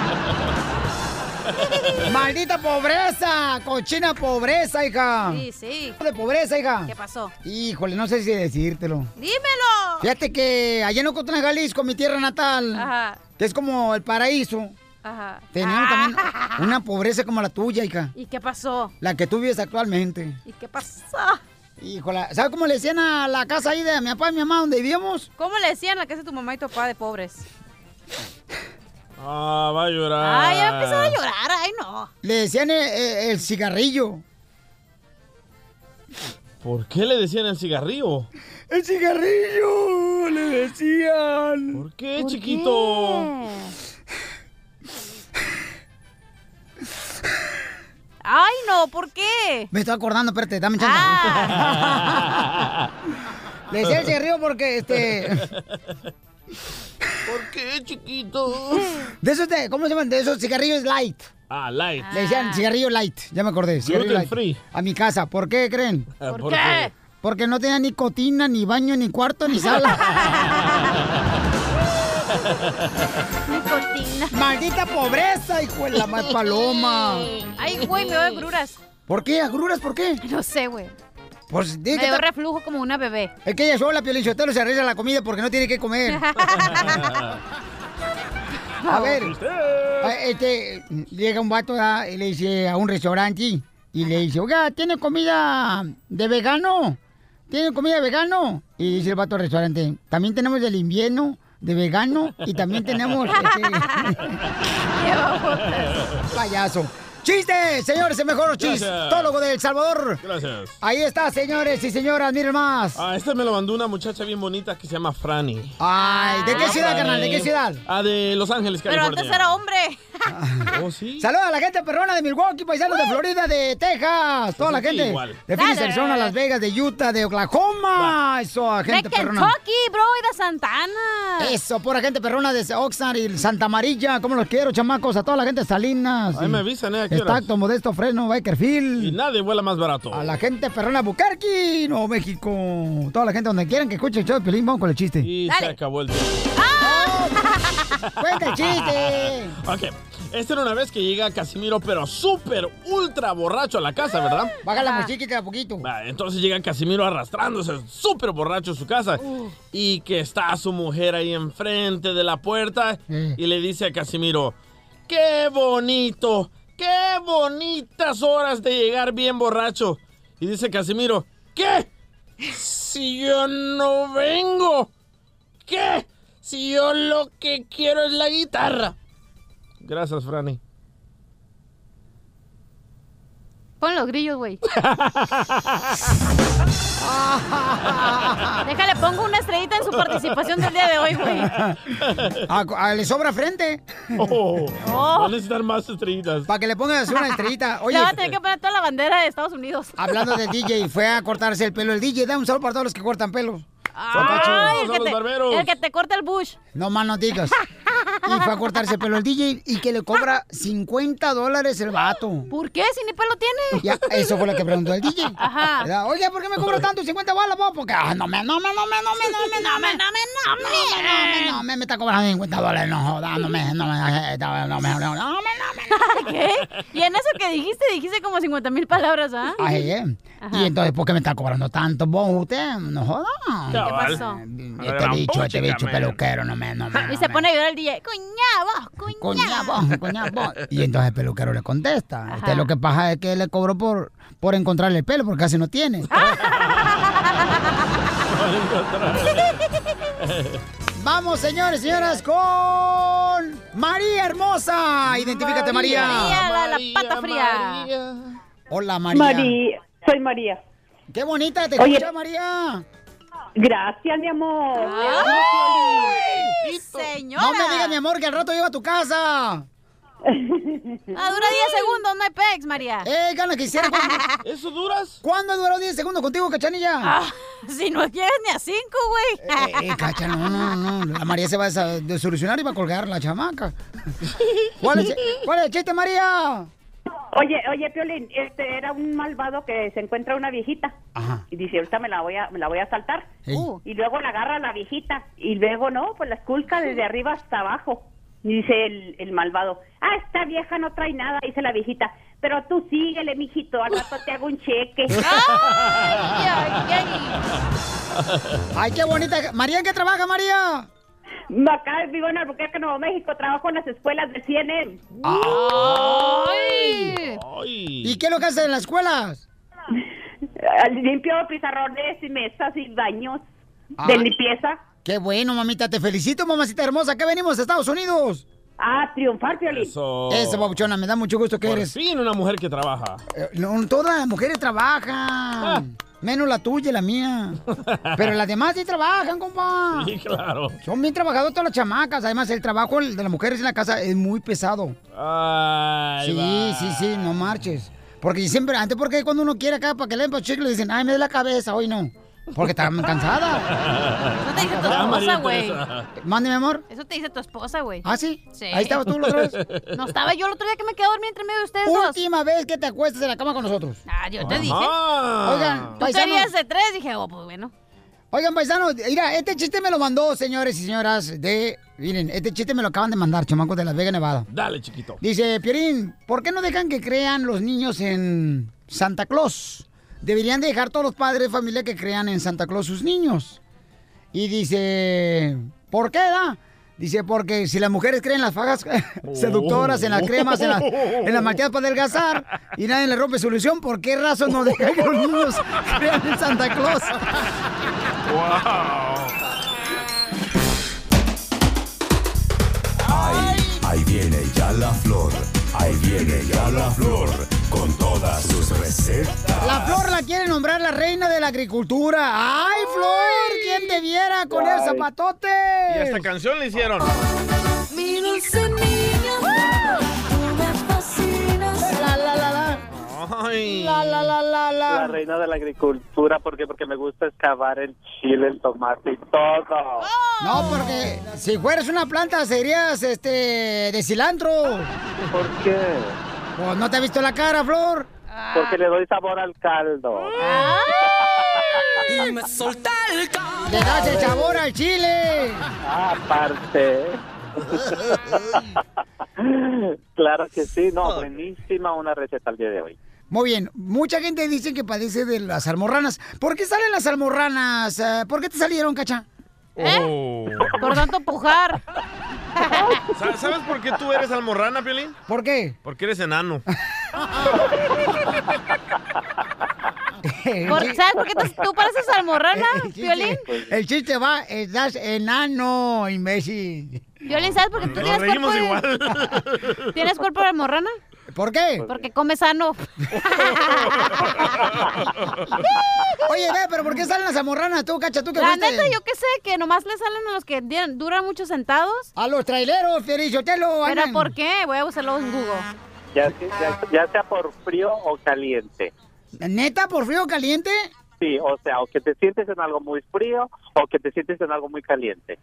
¡Maldita pobreza! ¡Cochina pobreza, hija! Sí, sí. De pobreza, hija. ¿Qué pasó? Híjole, no sé si decírtelo. ¡Dímelo! Fíjate que allá en Ocotlán, Jalisco, mi tierra natal, Ajá. que es como el paraíso, Ajá. teníamos también una pobreza como la tuya, hija. ¿Y qué pasó? La que tú vives actualmente. ¿Y qué pasó? Híjole, ¿sabes cómo le decían a la casa ahí de mi papá y mi mamá donde vivíamos? ¿Cómo le decían la casa de tu mamá y tu papá de pobres? Ah, llorar. Ay, ya empezó a llorar. Ay, no. Le decían el, el- el cigarrillo. ¿Por qué le decían el cigarrillo? ¡El cigarrillo! Le decían. ¿Por qué, chiquito? Ay, no, ¿por qué? Me estoy acordando, espérate, dame chance. Ah. Le decía el cigarrillo porque, este... ¿Por qué, chiquito? De esos, de, ¿cómo se llaman? De esos cigarrillos light. Ah, light. Le decían cigarrillo light, ya me acordé. Cigarrillo light. free. A mi casa. ¿Por qué creen? Ah, ¿Por ¿por qué? qué? Porque no tenía ni cocina, ni baño, ni cuarto, ni sala. Nicotina. ¡Maldita pobreza, hijo de la más paloma! Ay, güey, me doy agruras. ¿Por qué? ¿Agruras por qué? No sé, güey. Pues Me di que dio reflujo como una bebé. Es que ella sola, Piolichotelo, se arriesga la comida porque no tiene que comer. A ver, este, llega un vato ¿verdad? y le dice a un restaurante y le dice, oiga, ¿tiene comida de vegano? ¿Tiene comida de vegano? Y dice el vato al restaurante, también tenemos del invierno de vegano y también tenemos... este, Payaso. ¡Chiste! Señores, el mejor chistólogo de El Salvador. Gracias. Ahí está, señores y señoras, miren más. Ah, este me lo mandó una muchacha bien bonita que se llama Franny. Ay, ¿de qué Hola, ciudad, Franny. carnal? ¿De qué ciudad? Ah, de Los Ángeles, Pero California. antes era hombre. Oh, sí. Saludos a la gente perrona de Milwaukee, paisanos de Florida, de Texas, toda la aquí gente igual. de Phoenix, Dale. Arizona, Las Vegas, de Utah, de Oklahoma. Eso, De gente perrona. Kentucky, bro, y de Santana. Eso, pura gente perrona de Oxnard y Santa Amarilla. ¿Cómo los quiero, chamacos? A toda la gente de Salinas. Ahí y me avisan, ¿eh? ¿A? Exacto, Modesto Freno, Y Bakerfield. nadie vuela más barato. A la gente perrona Bucarqui, Nuevo México. Toda la gente donde quieran que escuche el show de Pelín, vamos con el chiste. Y se acabó el tiempo. ¡Cuenta el chiste! Ok, esta era una vez que llega Casimiro, pero súper, ultra borracho a la casa, ¿verdad? Baja la musiquita poquito. Va, entonces llega Casimiro arrastrándose, súper borracho a su casa. Y que está su mujer ahí enfrente de la puerta. Y le dice a Casimiro, ¡qué bonito! ¡Qué bonitas horas de llegar bien borracho! Y dice Casimiro, ¿qué? Si yo no vengo. ¿Qué? Si yo lo que quiero es la guitarra. Gracias, Franny. Pon los grillos, güey. Déjale, pongo una estrellita en su participación del día de hoy, güey. Le sobra frente. Oh, Oh. Va a necesitar más estrellitas. Para que le pongas una estrellita. Oye, Le va a tener que poner toda la bandera de Estados Unidos. hablando del DJ, fue a cortarse el pelo. El DJ, da un saludo para todos los que cortan pelo. Ay, el, que te, el que te corta el bush. No más no digas. Y fue a cortarse el pelo el DJ y que le cobra 50 dólares el vato. ¿Por qué? Si ni pelo tiene. Ya, eso fue lo que preguntó el DJ. Ajá. ¿Verdad? Oye, ¿por qué me cobra tanto 50 balas, vos? Porque, ah, no me, no me, no me, no me, no me, no me, no me, no me, no me, no me, me está cobrando 50 dólares, no jodas, no me, no me, no me, no me, no me, no me. ¿Qué? Y en eso que dijiste, dijiste como 50 mil palabras, ¿ah? Ay, eh. Y entonces, ¿por qué me está cobrando tanto vos, usted? No jodas. ¿Qué pasó? Este bicho, este bicho peluquero, no me, no me. Y se pone a llorar el DJ. Coña, vos. Coña, vos, coña, vos. Y entonces el peluquero le contesta. Este, lo que pasa es que le cobró por, por encontrarle el pelo, porque casi no tiene. Vamos, señores, señoras, con María Hermosa. Identifícate, María. María, la, la pata fría. Hola, María. María, soy María. Qué bonita te Oye. escucha, María. Gracias, mi amor. ¡Ay, señora! No me digas, mi amor, que al rato llego a tu casa. Ah, dura 10 segundos, no hay pex, María. Eh, gana que hiciera. ¿Eso duras? ¿Cuándo duró 10 segundos contigo, cachanilla? Ah, si no llegas ni a 5, güey. Eh, eh, cacha, no, no, no. La María se va a desolucionar y va a colgar la chamaca. ¿Cuál es, cuál es el chiste, María? Oye, oye, Piolín, este era un malvado que se encuentra una viejita Ajá. y dice, ahorita me la voy a, me la voy a saltar. Ey. Y luego la agarra la viejita y luego no, pues la esculca desde arriba hasta abajo. Y dice el, el malvado, ah, esta vieja no trae nada, dice la viejita, pero tú síguele, mijito, al rato te hago un cheque. Ay, qué bonita. María, ¿en qué trabaja, María? Acá vivo en Albuquerque, Nuevo México, trabajo en las escuelas de CNN. ¡Ay! ¿Y qué es lo que hace en las escuelas? Ah, Limpio pizarrones y mesas y baños Ah. de limpieza. Qué bueno, mamita. Te felicito, mamacita hermosa. ¿Qué venimos de Estados Unidos? a triunfar, Piolín. Eso. Eso, papuchona, me da mucho gusto que Por eres. fin una mujer que trabaja. Eh, no, todas las mujeres trabajan. Menos la tuya y la mía. Pero las demás sí trabajan, compa. Sí, claro. Son bien trabajadoras todas las chamacas. Además, el trabajo de las mujeres en la casa es muy pesado. Ay, Sí, va. sí, sí, no marches. Porque siempre, antes porque cuando uno quiere acá para que le den chicle, le dicen, ay, me dé la cabeza, hoy no. Porque está cansada. Eso te dice tu esposa, güey. Mi amor. Eso te dice tu esposa, güey. ¿Ah, sí? Sí. Ahí estabas tú la otra vez. No estaba yo el otro día que me quedé a dormir entre medio de ustedes dos. Última vez que te acuestas en la cama con nosotros. Ah, yo te dije. Oigan, Tú paisanos. querías de tres, dije, oh, pues bueno. Oigan, paisanos, mira, este chiste me lo mandó, señores y señoras, de... Miren, este chiste me lo acaban de mandar, chamacos de Las Vegas, Nevada. Dale, chiquito. Dice, Piorín, ¿por qué no dejan que crean los niños en Santa Claus? Deberían dejar todos los padres de familia que crean en Santa Claus sus niños. Y dice, ¿por qué, da? Dice, porque si las mujeres creen en las fajas seductoras, en las cremas, en, la- en las malteadas para adelgazar, y nadie le rompe su ilusión, ¿por qué razón no dejan que los niños crean en Santa Claus? Ahí, ahí viene ya la flor. Ahí viene ya la flor. Con todas sus recetas. La Flor la quiere nombrar la reina de la agricultura. ¡Ay, Flor! ¿Quién te viera con el Ay. zapatote? Y hasta canción le hicieron. Mi dulce niña, Ay. La, la, la, la, La la. reina de la agricultura, ¿por qué? Porque me gusta excavar el chile, el tomate y todo. No, porque si fueras una planta serías este de cilantro. ¿Por qué? Pues no te ha visto la cara, Flor. Porque le doy sabor al caldo. Y me solté el Le das el sabor al chile. Ah, aparte. claro que sí, no, buenísima una receta al día de hoy. Muy bien, mucha gente dice que padece de las almorranas. ¿Por qué salen las almorranas? Eh, ¿Por qué te salieron, cacha? Oh. Por tanto pujar. Sa- ¿Sabes por qué tú eres almorrana, Piolín? ¿Por qué? Porque eres enano. Por- ¿Sabes por qué tú- tú pareces almorrana, Piolín? El chiste va, estás enano, imbécil. Piolín, ¿sabes por qué tú Nos tienes cuerpo de... igual. ¿Tienes cuerpo de almorrana? ¿Por qué? Porque come sano. Oye, ve, pero ¿por qué salen las almorranas tú, cacha? ¿Tú que La fuiste? neta, yo qué sé, que nomás le salen a los que duran mucho sentados. A los traileros, Ferizotelo. ¿Pero por qué? Voy a buscarlo en Google. Ya, ya, ya sea por frío o caliente. ¿Neta, por frío o caliente? Sí, o sea, o que te sientes en algo muy frío o que te sientes en algo muy caliente.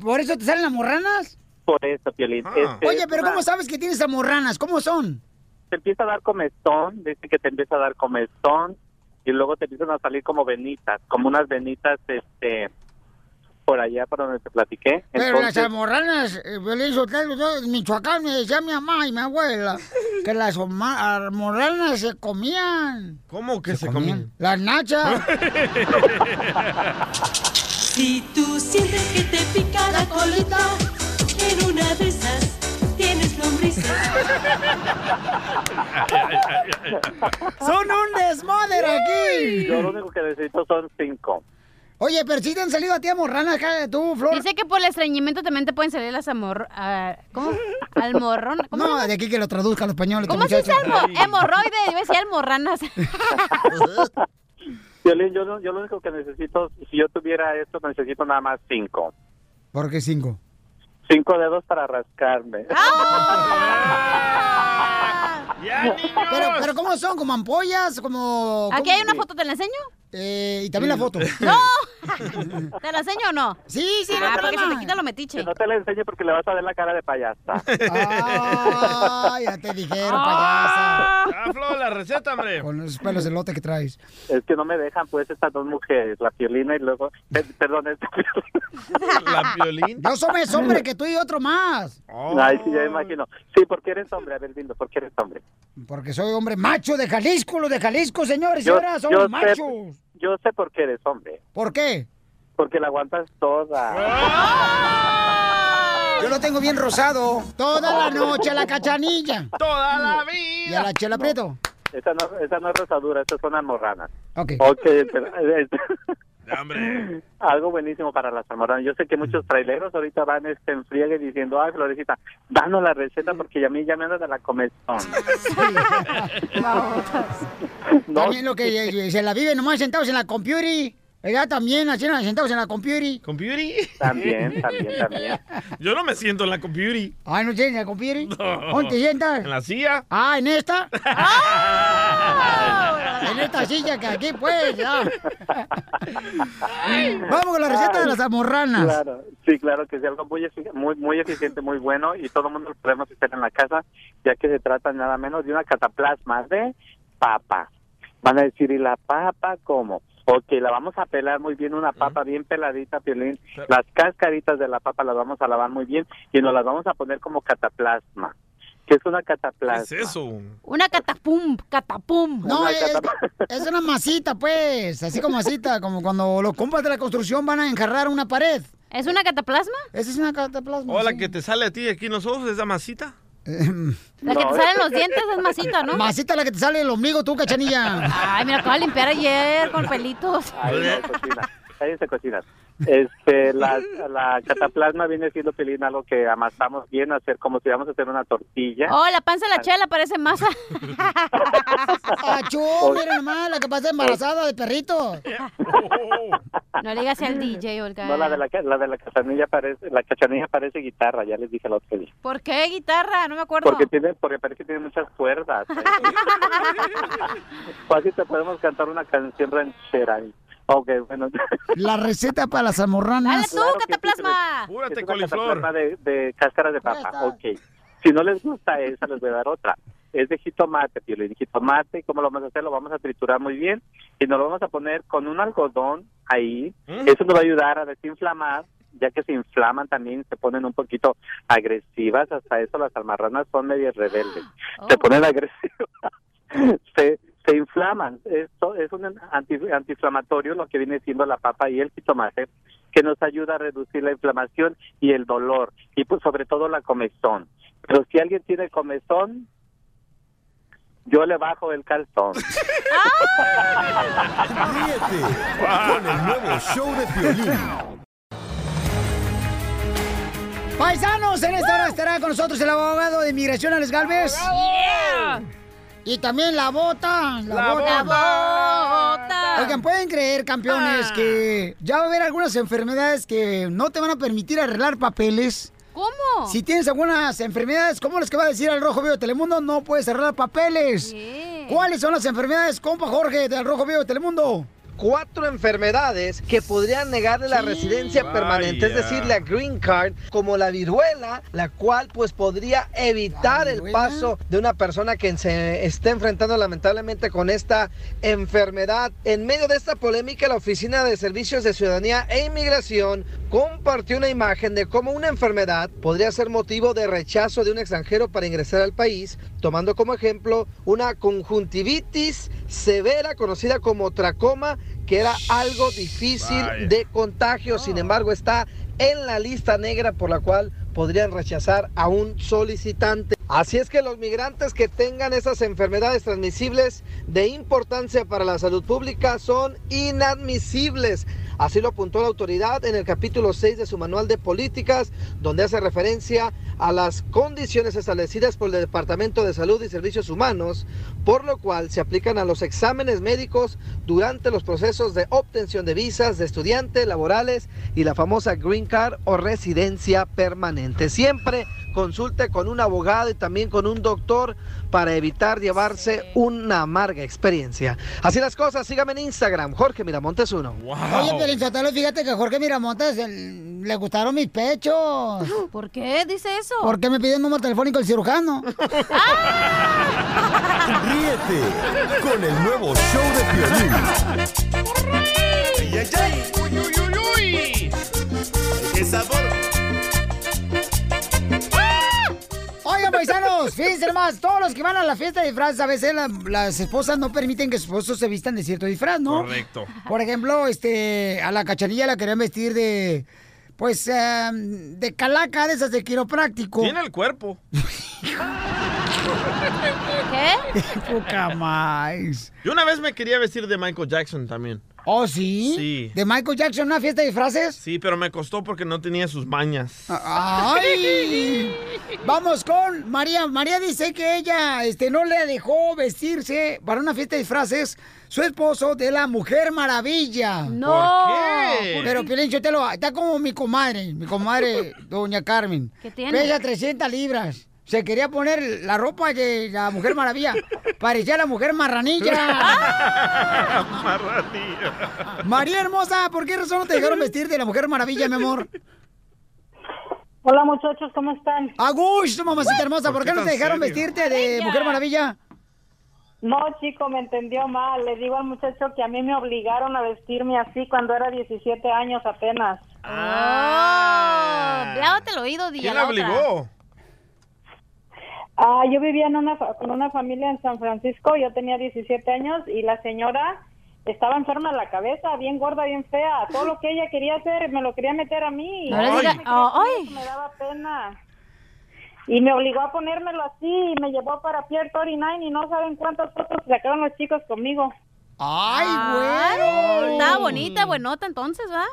¿Por eso te salen las morranas? Por eso, Piolín. Este, Oye, pero una- ¿cómo sabes que tienes almorranas? ¿Cómo son? Te empieza a dar comezón, dice que te empieza a dar comezón y luego te empiezan a salir como venitas, como unas venitas, este, por allá por donde te platiqué. Pero Entonces, las almorranas, eh, Piolín Sotelo, yo en Michoacán me decía mi mamá y mi abuela que las almorranas se comían. ¿Cómo que se, comían? Las nachas. Si tú sientes que te pica la colita, en una de esas tienes lombrices. Son un desmadre aquí. yo lo único que necesito son cinco. Oye, pero si te han salido a ti almorranas acá, tú, Flor. Dice que por el estreñimiento también te pueden salir las amor... ah, ¿Cómo? Almorrón. ¿Cómo No, de aquí que lo traduzca al español. este ¿Cómo se dice hemorroide? Yo decía almorranas. Violín, yo, yo lo único que necesito, si yo tuviera esto, necesito nada más cinco. ¿Por qué cinco? Cinco dedos para rascarme. Pero, pero ¿cómo son? ¿Como ampollas? ¿Como...? Aquí hay una foto, ¿te la enseño? Eh, y también la foto. ¡No! ¿Te la enseño o no? Sí, sí, Ah, porque se te quita lo metiche. Que no te la enseñe porque le vas a ver la cara de payasa. Ah, ya te dijeron, payasa. Ah, Flo, la receta, hombre. Con esos pelos de lote que traes. Es que no me dejan, pues, estas dos mujeres, la Piolina y luego... eh, perdón, esta La Piolín. Yo soy más hombre que tú y otro más. Ay, sí, ya me imagino. Sí, porque eres hombre, a ver, lindo, porque eres hombre. Porque soy hombre macho de Jalisco, los de Jalisco, señores y Yo- señoras, yo somos sé- machos. Yo sé por qué eres hombre. ¿Por qué? Porque la aguantas toda. Yo lo tengo bien rosado. Toda la noche a la cachanilla. Toda la vida. Y a la chela prieto. Esa no, esa no es rosadura, esas son almorranas. Ok. Ok, pero, Algo buenísimo para las almorranas. Yo sé que muchos traileros ahorita van este, en friegue diciendo, ay, Florecita, danos la receta porque a mí ya me anda de la comezón. También lo que se la vive nomás sentados en la computer. Ella también, así sentados en la computer. ¿Computer? También, también, también. Yo no me siento en la computer. Ah, ¿no tienes en la computer? No. ¿Dónde te sientas? En la silla. Ah, ¿en esta? En esta silla que aquí, pues, ya. Vamos con la receta de las amorranas. Claro, sí, claro que es algo muy, muy, muy eficiente, muy bueno y todo el mundo lo podemos hacer en la casa, ya que se trata nada menos de una cataplasma de papa. Van a decir, ¿y la papa cómo? Ok, la vamos a pelar muy bien, una papa bien peladita, Piolín. Las cascaritas de la papa las vamos a lavar muy bien y nos las vamos a poner como cataplasma. ¿Qué es una cataplasma? ¿Qué es eso? Una catapum, catapum. No, es, es una masita, pues. Así como masita, como cuando los compas de la construcción van a enjarrar una pared. ¿Es una cataplasma? Esa es una cataplasma. O la sí. que te sale a ti aquí en los ojos, esa masita. La que te salen los dientes es masita, ¿no? Masita la que te sale el ombligo, tú, cachanilla. Ay, mira, acabo de limpiar ayer con pelitos. Ay, no, cocina. Cállense, cocinas. Este, la, la cataplasma viene siendo pelín algo que amasamos bien, hacer como si vamos a hacer una tortilla. Oh, la panza de la chela parece masa. Achú, mira nomás, la que pasa embarazada de perrito. No le digas al DJ, Olga. No, la de la, la de la cachanilla parece, la cachanilla parece guitarra, ya les dije el otro día. ¿Por qué guitarra? No me acuerdo. Porque tiene, porque parece que tiene muchas cuerdas. Fácil te podemos cantar una canción ranchera. Ok, bueno. La receta para las amorranas. Dale tú, cataplasma. Una coliflor. de, de cáscaras de papa. Ok. Si no les gusta esa, les voy a dar otra. Es de jitomate, Piolín. Jitomate, ¿cómo lo vamos a hacer? Lo vamos a triturar muy bien y nos lo vamos a poner con un algodón ahí. Eso nos va a ayudar a desinflamar, ya que se inflaman también, se ponen un poquito agresivas. Hasta eso las almarranas son medias rebeldes. Se ponen agresivas. se, se inflaman. Esto es un anti- antiinflamatorio, lo que viene siendo la papa y el jitomate, que nos ayuda a reducir la inflamación y el dolor, y pues sobre todo la comezón. Pero si alguien tiene comezón, yo le bajo el calzón. Ríete con el nuevo show de Piolín. Paisanos, en esta hora estará con nosotros el abogado de inmigración, Alex Galvez. Y también la bota. La, La bota. bota. Oigan, ¿pueden creer, campeones, Ah. que ya va a haber algunas enfermedades que no te van a permitir arreglar papeles? ¿Cómo? Si tienes algunas enfermedades, como las que va a decir el Rojo Vivo de Telemundo, no puedes arreglar papeles. ¿Cuáles son las enfermedades, compa Jorge, del Rojo Vivo de Telemundo? Cuatro enfermedades que podrían negarle la residencia permanente, es decir, la green card, como la viruela, la cual pues podría evitar el paso de una persona que se esté enfrentando lamentablemente con esta enfermedad. En medio de esta polémica, la Oficina de Servicios de Ciudadanía e Inmigración compartió una imagen de cómo una enfermedad podría ser motivo de rechazo de un extranjero para ingresar al país, tomando como ejemplo una conjuntivitis severa conocida como tracoma, que era algo difícil Vaya. de contagio, sin embargo está en la lista negra por la cual podrían rechazar a un solicitante. Así es que los migrantes que tengan esas enfermedades transmisibles de importancia para la salud pública son inadmisibles. Así lo apuntó la autoridad en el capítulo 6 de su manual de políticas, donde hace referencia a las condiciones establecidas por el Departamento de Salud y Servicios Humanos, por lo cual se aplican a los exámenes médicos durante los procesos de obtención de visas de estudiante, laborales y la famosa Green Card o residencia permanente. Siempre consulte con un abogado y también con un doctor para evitar llevarse una amarga experiencia. Así las cosas, sígame en Instagram, Jorge Miramontes 1. Oye, Pelizotelo, fíjate que a Jorge Miramontes el- le gustaron mis pechos. ¿Por qué dice eso? Porque me pidió el número telefónico el cirujano. Ríete con el nuevo show de Piolín. fíjense nomás, todos los que van a la fiesta de disfraces, a veces la- las esposas no permiten que sus esposos se vistan de cierto disfraz, ¿no? Correcto. Por ejemplo, este, a la cachanilla la querían vestir de, pues, eh, de calaca, de esas de quiropráctico. Tiene el cuerpo. ¿Qué? Poca más. Yo una vez me quería vestir de Michael Jackson también. ¿Oh, sí? Sí. ¿De Michael Jackson una fiesta de disfraces? Sí, pero me costó porque no tenía sus mañas. ¡Ay! Vamos con María. María dice que ella este, no le dejó vestirse para una fiesta de disfraces su esposo de la Mujer Maravilla. No. ¿Por qué? Pero Piolín Sotelo, está como mi comadre, mi comadre Doña Carmen. ¿Qué tiene? Pesa 300 libras. Se quería poner la ropa de la Mujer Maravilla. Parecía la Mujer Marranilla. Marranilla. María hermosa, ¿por qué razón no te dejaron vestir de la Mujer Maravilla, mi amor? Hola muchachos, ¿cómo están? A gusto, mamacita hermosa, ¿por, ¿Por qué qué no te dejaron serio? vestirte de Ella. Mujer Maravilla? No, chico, me entendió mal. Le digo al muchacho que a mí me obligaron a vestirme así cuando era 17 años apenas. Oh, lávate el oído, Día. la otra. Ah, yo vivía en una fa- con una familia en San Francisco, yo tenía 17 años y la señora estaba enferma de la cabeza, bien gorda, bien fea. Todo lo que ella quería hacer me lo quería meter a mí. No Ay, me, oh, me daba pena. Y me obligó a ponérmelo así y me llevó para Pier 39 y no saben cuántas fotos sacaron los chicos conmigo. ¡Ay, güey! Estaba bonita, buenota entonces, ¿va?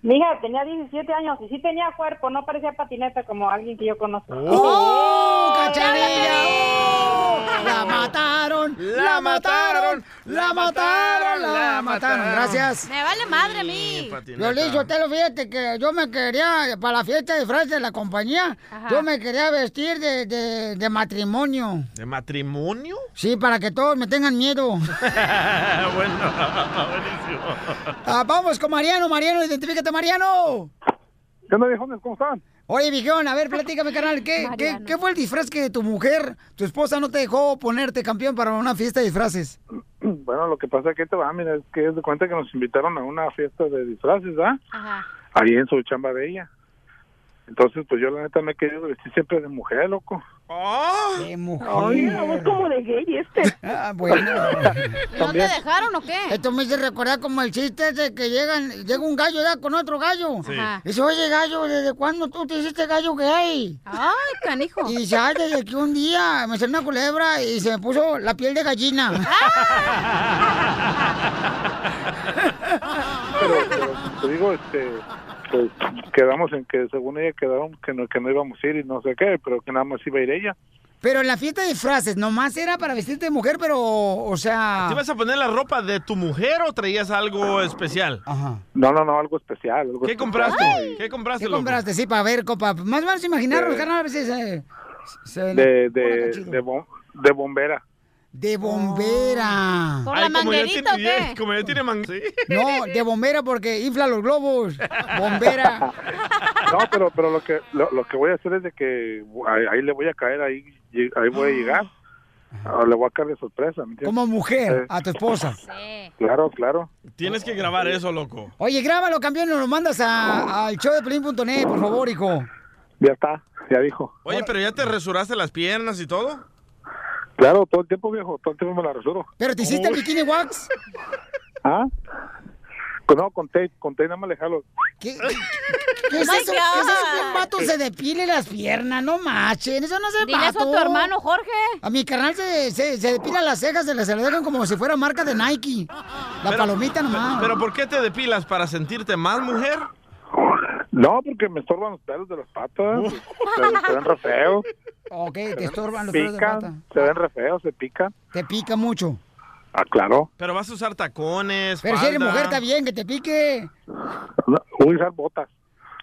Mija, tenía 17 años y sí tenía cuerpo, no parecía patineta como alguien que yo conozco. ¡Oh, cachanilla! ¡Oh! ¡La mataron! ¡La mataron! ¡La mataron! ¡La mataron! Gracias. Me vale madre a mí. Violín, Sotelo, fíjate que yo me quería, para la fiesta de disfraces de la compañía, Ajá. yo me quería vestir de, de, de matrimonio. ¿De matrimonio? Sí, para que todos me tengan miedo. bueno, buenísimo. Ah, vamos con Mariano. Mariano, identifícate, Mariano. ¿Qué onda, viejones? ¿Cómo están? Oye, viejón, a ver, platícame, canal. ¿Qué, qué, qué fue el disfraz que tu mujer, tu esposa, no te dejó ponerte campeón para una fiesta de disfraces? Bueno, lo que pasa es que te va, mira, es que es de cuenta que nos invitaron a una fiesta de disfraces, ¿verdad? Ahí en su chamba de ella. Entonces, pues yo la neta me he querido vestir siempre de mujer, loco. De mujer. Ay, no, es como de gay este. Ah, bueno. ¿No te dejaron o qué? Esto me hizo recordar como el chiste de que llegan, llega un gallo ya con otro gallo. Sí. Ajá. Dice, oye, gallo, ¿desde cuándo tú te hiciste gallo gay? Ay, canijo. Y dice, ay, desde que un día me salió una culebra y se me puso la piel de gallina. Pero, pero, te digo, este, pues quedamos en que según ella quedaron que no, que no íbamos a ir y no sé qué, pero que nada más iba a ir ella. Pero en la fiesta de disfraces, nomás era para vestirte de mujer, pero, o sea... ¿Te ibas a poner la ropa de tu mujer o traías algo especial? Ajá. No, no, no, algo especial. Algo ¿Qué especial. compraste? ¿Qué compraste, ¿Qué loco? compraste? Sí, para ver, copa. Más o menos imaginarlo, De- carnal, a ver si se... se- De, de, de, bom- de bombera. De bombera. ¿Por la Ay, como ya manguerita o qué? Como ya tiene. ¿sí? No, de bombera porque infla los globos. Bombera. No, pero pero lo que lo, lo que voy a hacer es de que ahí, ahí le voy a caer, ahí, ahí voy a llegar. Ah, le voy a caer de sorpresa. Como mujer, Eh, a tu esposa. Claro, claro. Tienes que grabar eso, loco. Oye, grábalo, campeón, y lo mandas a- al show de Pelín.net, por favor, hijo. Ya está, ya dijo. Oye, pero ya te resuraste las piernas y todo. Claro, todo el tiempo, viejo, todo el tiempo me la resuro. ¿Pero te hiciste el bikini wax? ¿Ah? No, con tape, con tape, nada más le jalo. ¿Qué, ¿Qué es Oh eso? ¿Qué es eso que un vato se depile las piernas? No machen, eso no es el Dile eso a tu hermano, Jorge. A mi carnal se, se, se depila las cejas, se las se dejan como si fuera marca de Nike. La Pero- palomita nomás. ¿Pero por qué te depilas? ¿Para sentirte más mujer? No, porque me estorban los pelos de las patas. Se, se ven re feos. Ok, te estorban los pelos de pata. Se ven re feos, se pican. Te pica mucho. Ah, claro. Pero vas a usar tacones, Pero si eres falda. mujer, está bien, que te pique. No, Voy a usar botas.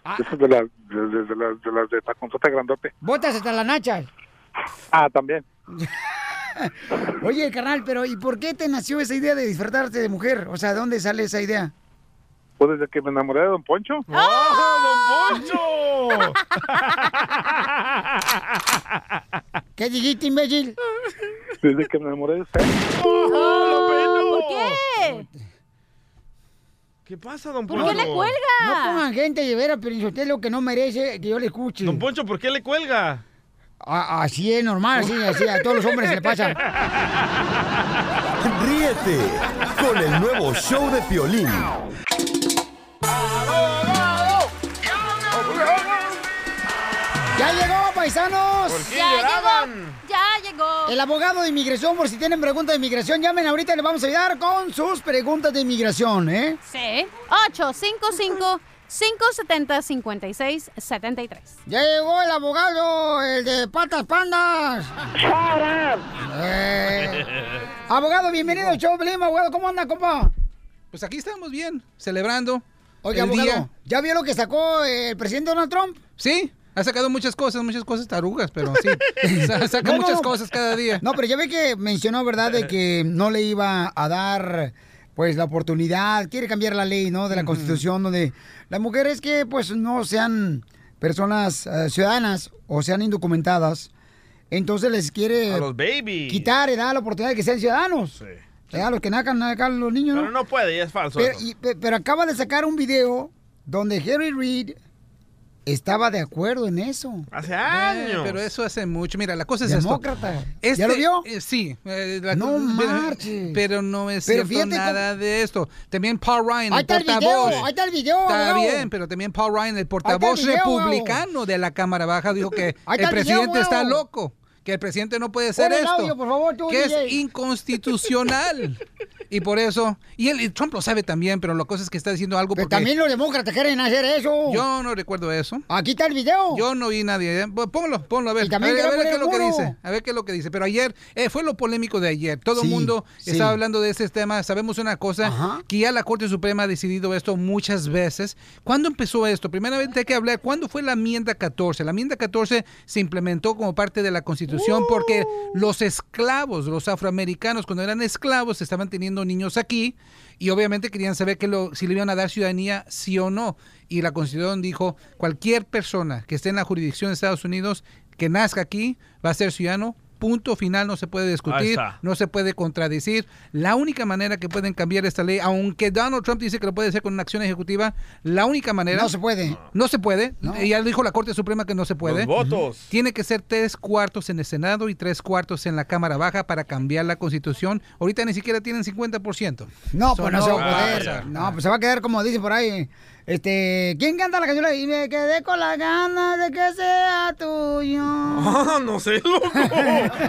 Ah. Esas de las de, de- de las de las de taconzote grandote. Botas hasta las nachas. Ah, también. Oye, carnal, pero ¿y por qué te nació esa idea de disfrazarte de mujer? O sea, ¿de dónde sale esa idea? Pues desde que me enamoré de Don Poncho. ¡Oh, don Poncho! ¿Qué dijiste, imbécil? Desde que me enamoré de usted. ¿Por qué? ¿Qué pasa, don ¿Por Poncho? qué le cuelga? No pongan gente de veras, pero lo que no merece que yo le escuche. Don Poncho, ¿por qué le cuelga? A- así es normal, así, así, a todos los hombres se le pasa. Ríete con el nuevo show de Piolín. Ya llegó, paisanos. ¿Por qué Ya llegó, ya llegó. El abogado de inmigración, por si tienen preguntas de inmigración, llamen ahorita y les vamos a ayudar con sus preguntas de inmigración, ¿eh? Sí. 855-570-5673. Ya llegó el abogado, el de patas pandas. Eh, abogado, bienvenido al show, abogado. ¿Cómo anda, compa? Pues aquí estamos bien, celebrando. El abogado, día. ¿ya vio lo que sacó el presidente Donald Trump? Sí, ha sacado muchas cosas, muchas cosas tarugas, pero sí. Sa- Saca No, muchas no. cosas cada día. No, pero ya ve que mencionó, ¿verdad?, de que no le iba a dar, pues, la oportunidad, quiere cambiar la ley, ¿no?, de la Constitución, donde las mujeres que, pues, no sean personas eh, ciudadanas o sean indocumentadas, entonces les quiere A los babies. quitar, y dar la oportunidad de que sean ciudadanos. Sí. A los que nacan acá los niños, Pero ¿no? no puede, ya es falso. Y- pero acaba de sacar un video donde Harry Reid estaba de acuerdo en eso. Hace Eh, pero eso hace mucho. Mira, la cosa es esto. Demócrata. Este- ¿Ya lo vio? eh, sí. eh, la- No pero- marches. Pero no es Pero cierto nada de esto. También Paul Ryan, Ahí el está el portavoz. video, ahí está el video, Está bien, pero también Paul Ryan, el portavoz video, republicano de la Cámara Baja, dijo que el video, presidente está loco. Que el presidente no puede hacer el esto. audio, por favor, tú, que DJ. es inconstitucional. y por eso, y, y Trump lo sabe también, pero la cosa es que está diciendo algo Pero porque también los demócratas quieren hacer eso. yo no recuerdo eso. Aquí está el video. Yo no vi nadie. ¿eh? Pues Póngalo, ponlo a ver. Y también a ver, a quiero ver qué es lo que el dice. A ver qué es lo que dice. Pero ayer eh, fue lo polémico de ayer. Todo el Sí, mundo sí. estaba hablando de ese tema. Sabemos una cosa, que ya la Corte Suprema ha decidido esto muchas veces. ¿Cuándo empezó esto? Primeramente hay que hablar, ¿cuándo fue la enmienda 14? La enmienda 14 se implementó como parte de la Constitución porque Uh. los esclavos, los afroamericanos, cuando eran esclavos, estaban teniendo niños aquí y obviamente querían saber que lo, si le iban a dar ciudadanía, sí o no. Y la Constitución dijo, cualquier persona que esté en la jurisdicción de Estados Unidos, que nazca aquí, va a ser ciudadano. Punto final, no se puede discutir, no se puede contradecir. La única manera que pueden cambiar esta ley, aunque Donald Trump dice que lo puede hacer con una acción ejecutiva, la única manera... No se puede. No se puede. Ya dijo la Corte Suprema que no se puede. Los votos. Tiene que ser tres cuartos en el Senado y tres cuartos en la Cámara Baja para cambiar la Constitución. Ahorita ni siquiera tienen 50%. No, So, pues no, se va a poder. No, pues se va a quedar como dicen por ahí. Este, ¿quién canta la canción? Y me quedé con la gana de que sea tuyo. Ah, no sé, loco.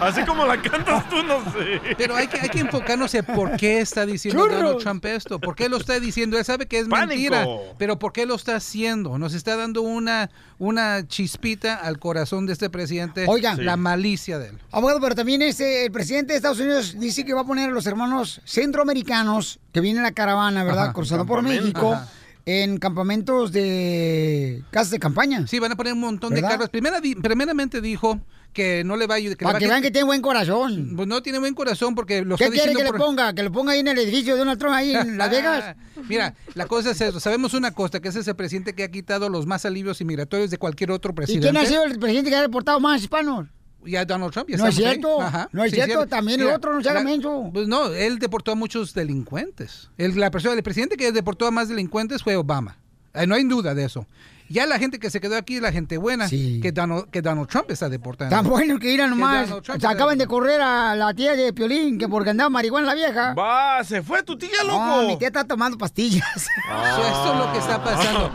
Así como la cantas tú, no sé. Pero hay que, hay que enfocarnos en por qué está diciendo Churros. Donald Trump esto. ¿Por qué lo está diciendo? Él sabe que es Pánico. mentira. Pero ¿por qué lo está haciendo? Nos está dando una, una chispita al corazón de este presidente. Oiga. La malicia de él. Abogado, pero también este, el presidente de Estados Unidos dice que va a poner a los hermanos centroamericanos que vienen en la caravana, ¿verdad? Ajá, Cruzando por. México. Ajá. En campamentos de casas de campaña. Sí, van a poner un montón ¿Verdad? de cargas. Primera, primeramente dijo que no le va a ayudar. Para que vean que tiene buen corazón. Pues no tiene buen corazón porque lo ¿Qué quiere que le ponga? ¿Que lo ponga ahí en el edificio de Donald Trump, ahí en Las Vegas? Mira, la cosa es eso. Sabemos una cosa, que ese es el presidente que ha quitado los más alivios inmigratorios de cualquier otro ¿Y presidente. quién ha sido el presidente que ha deportado más hispanos? Ya Donald Trump. ya No es cierto, Ajá. no es cierto, también el otro no se haga menso. Pues no, él deportó a muchos delincuentes. El, la persona, el presidente que deportó a más delincuentes fue Obama. Eh, no hay duda de eso. Ya la gente que se quedó aquí es la gente buena que, Donald, que Donald Trump está deportando. Tan bueno que irán nomás. Donald Trump Se acaban de correr a la tía de Piolín, que porque andaba marihuana la vieja. Va, se fue tu tía, loco. No, mi tía está tomando pastillas. So, esto es lo que está pasando.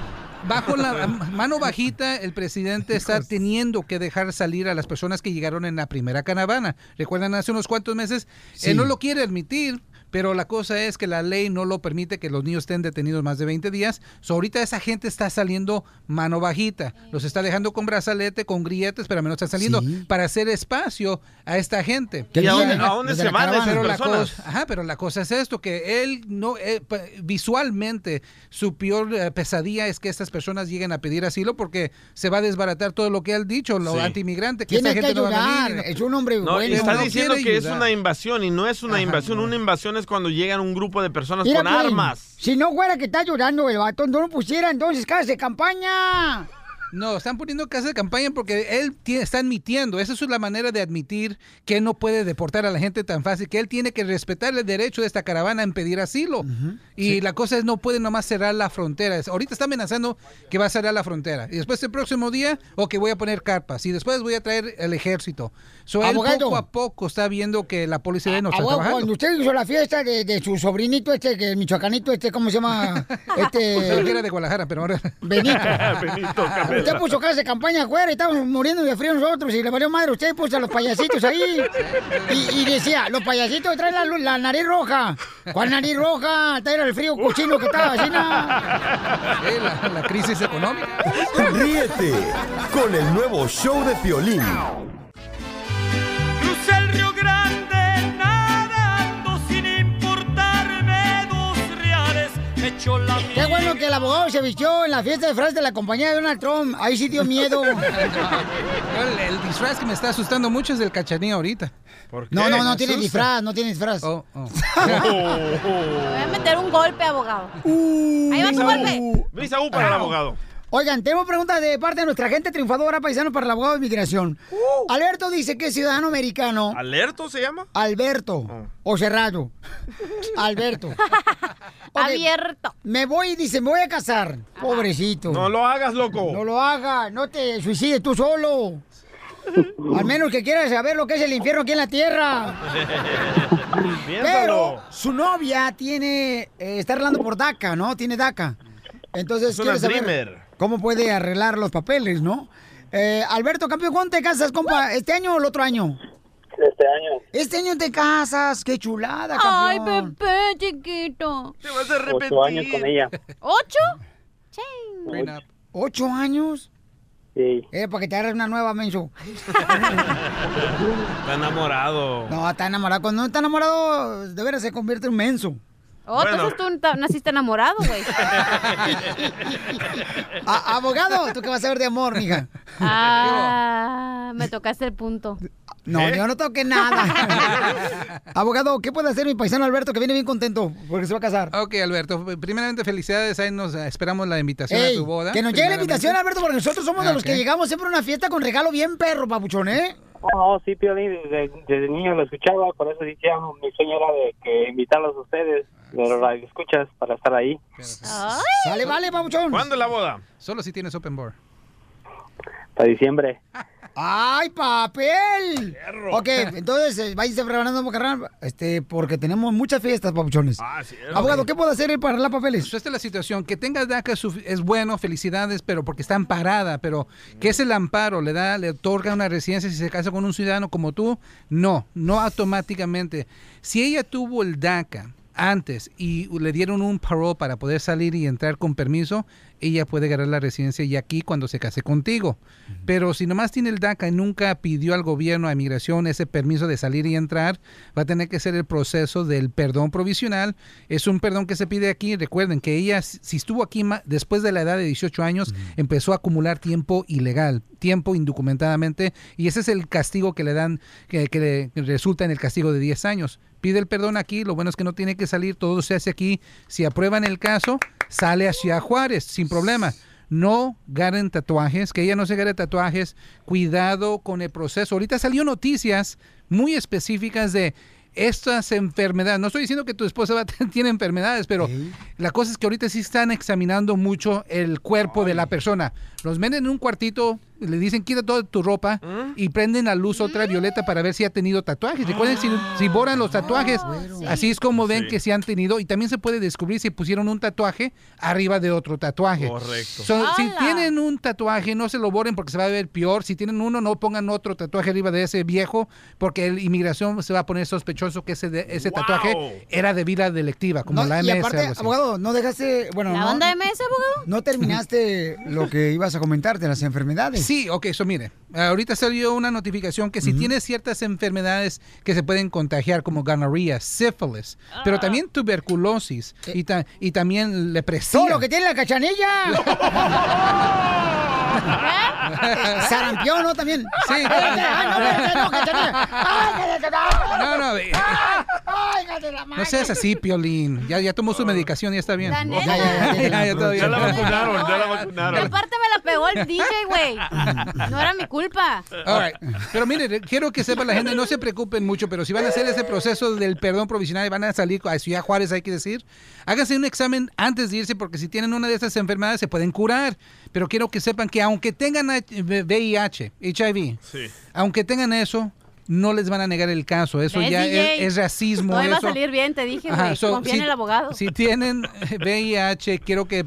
Bajo la mano bajita, el presidente está teniendo que dejar salir a las personas que llegaron en la primera caravana. Recuerdan, hace unos cuantos meses, Sí. él no lo quiere admitir, pero la cosa es que la ley no lo permite que los niños estén detenidos más de 20 días. So, ahorita esa gente está saliendo mano bajita. Los está dejando con brazalete, con grilletes, pero menos están saliendo para hacer espacio a esta gente. ¿Y a dónde- a dónde se van esas Pero la personas? cosa- Ajá, pero la cosa es esto, que él no, eh, visualmente su peor eh, pesadilla es que estas personas lleguen a pedir asilo porque se va a desbaratar todo lo que él ha dicho, lo Sí. anti-inmigrante, que que gente no va a venir. es un hombre No, y bueno. está no diciendo que es una invasión y no es una Ajá, invasión. no. Una invasión es cuando llegan un grupo de personas Mira, con Piolín, armas. Si no fuera que está llorando el vato, no lo pusiera entonces casa de campaña. No, están poniendo casa de campaña porque él tiene- está admitiendo, esa es la manera de admitir que él no puede deportar a la gente tan fácil, que él tiene que respetar el derecho de esta caravana en pedir asilo. Y la cosa es, no puede nomás cerrar la frontera. Ahorita está amenazando que va a cerrar la frontera. Y después el próximo día, o que voy a poner carpas. Y después voy a traer el ejército. So, él Abogado. poco a poco está viendo que la policía no está Abogado, trabajando. cuando usted hizo la fiesta de, de su sobrinito este, que el michoacanito este, ¿cómo se llama? Pensaba que Este... era de Guadalajara, pero ahora... Benito. Benito. Usted puso casa de campaña afuera y estábamos muriendo de frío nosotros y le valió madre. Usted puso a los payasitos ahí. Y, y decía, los payasitos traen la, la nariz roja. ¿Cuál nariz roja? Trae el frío cochino que estaba así, ¿no? Sí, la, la crisis económica. Ríete con el nuevo show de Piolín. Qué bueno que el abogado se vistió en la fiesta de frases de la compañía de Donald Trump. Ahí sí dio miedo. El, el disfraz que me está asustando mucho es del cachanilla ahorita. No, no, no tiene disfraz, no tiene disfraz. Oh, oh. Voy a meter un golpe, abogado. Ahí va tu golpe. Brisa U para el abogado. Oigan, tenemos preguntas de parte de nuestra gente triunfadora paisano para el abogado de inmigración. Alberto dice que es ciudadano americano. ¿Alerto se llama? Alberto. O cerrado. Alberto. Abierto. Me voy, dice, me voy a casar. Pobrecito. No lo hagas, loco. No lo hagas, no te suicides tú solo. Al menos que quieras saber lo que es el infierno aquí en la tierra. Pero su novia tiene, eh, está arreglando por DACA, ¿no? Tiene DACA. Entonces, Es una saber cómo puede arreglar los papeles, ¿no? Eh, Alberto, campeón, ¿cuándo te casas, compa? ¿Este año o el otro año? Este año. Este año te casas, qué chulada, Ay, campeón. bebé, chiquito. Te vas a Ocho años con ella. ¿Ocho? ¿Ocho años? Sí. Eh, para que te agarres una nueva, menso. Está enamorado. No, está enamorado. Cuando no está enamorado, de veras se convierte en menso. Oh, entonces tú naciste enamorado, güey. Abogado, ¿tú qué vas a ver de amor, mija? Ah, me tocaste el punto. No, ¿Eh? yo no toqué nada. abogado, ¿qué puede hacer mi paisano Alberto que viene bien contento porque se va a casar? Ok, Alberto, primeramente felicidades, ahí nos esperamos la invitación Ey, a tu boda. que nos llegue la invitación, Alberto, porque nosotros somos de los que llegamos siempre a una fiesta con regalo bien perro, papuchón, ¿eh? No, sí, Piolín, desde, desde niño lo escuchaba, por eso decía, mi sueño era de que invitarlos a ustedes, pero la escuchas para estar ahí. Sale, vale, papuchón. ¿Cuándo es la boda? Solo si tienes open bar. Para diciembre. ¡Ay, papel! Ok, entonces, eh, váyase preparando, carnal, este, porque tenemos muchas fiestas, papuchones. Ah. Abogado, ¿qué puedo hacer para arreglar papeles? Pues esta es la situación. Que tengas DACA es bueno, felicidades, pero porque está amparada. Pero, ¿qué es el amparo? ¿Le da, le otorga una residencia si se casa con un ciudadano como tú? No, no automáticamente. Si ella tuvo el DACA antes y le dieron un parole para poder salir y entrar con permiso, ella puede agarrar la residencia y aquí cuando se case contigo. Pero si nomás tiene el DACA y nunca pidió al gobierno, a inmigración, ese permiso de salir y entrar, va a tener que ser el proceso del perdón provisional. Es un perdón que se pide aquí. Recuerden que ella, si estuvo aquí después de la edad de 18 años, empezó a acumular tiempo ilegal, tiempo indocumentadamente, y ese es el castigo que le dan, que, que le resulta en el castigo de 10 años. Pide el perdón aquí, lo bueno es que no tiene que salir, todo se hace aquí. Si aprueban el caso, sale a Ciudad Juárez sin problema. No garen tatuajes, que ella no se gane tatuajes. Cuidado con el proceso. Ahorita salió noticias muy específicas de estas enfermedades. No estoy diciendo que tu esposa va tiene enfermedades, pero la cosa es que ahorita sí están examinando mucho el cuerpo de la persona. Los meten en un cuartito, le dicen quita toda tu ropa y prenden la luz ultravioleta para ver si ha tenido tatuajes. Recuerden, si, si borran los tatuajes, así es como ven que se han tenido. Y también se puede descubrir si pusieron un tatuaje arriba de otro tatuaje. Correcto. So, si tienen un tatuaje, no se lo borren porque se va a ver peor. Si tienen uno, no pongan otro tatuaje arriba de ese viejo porque el inmigración se va a poner sospechoso que ese, de- ese tatuaje era de vida delictiva, como No, la y MS. aparte, algo así. abogado, no dejaste, bueno, ¿La no, banda MS, abogado? no terminaste lo que ibas a comentar de las enfermedades. Sí, ok, eso mire. Ahorita salió una notificación que si tienes ciertas enfermedades que se pueden contagiar, como gonorrea, sífilis, pero también tuberculosis y, ta- y también lepresía. Todo lo que tiene la cachanilla. Sarampión, ¿no? También. Sí, ay, no, no, cállate, no. Eh, seas así, Piolín. Ya, ya tomó su medicación y ya está bien. La neta. Ya, ya, ya, ya, ya, todo bien. Ya la vacunaron, ya la vacunaron. aparte me la pegó el DJ, güey. No era mi culpa. All right. Pero mire, quiero que sepa la gente, no se preocupen mucho, pero si van a hacer ese proceso del perdón provisional y van a salir a Ciudad Juárez, hay que decir, háganse un examen antes de irse porque si tienen una de estas enfermedades se pueden curar. Pero quiero que sepan que aunque tengan VIH, HIV, Sí. aunque tengan eso, no les van a negar el caso. Eso ¿Ves, ya es, es racismo. No iba a eso. salir bien, te dije, Ajá, güey. so, Confía si- en el abogado. Si tienen VIH, quiero que,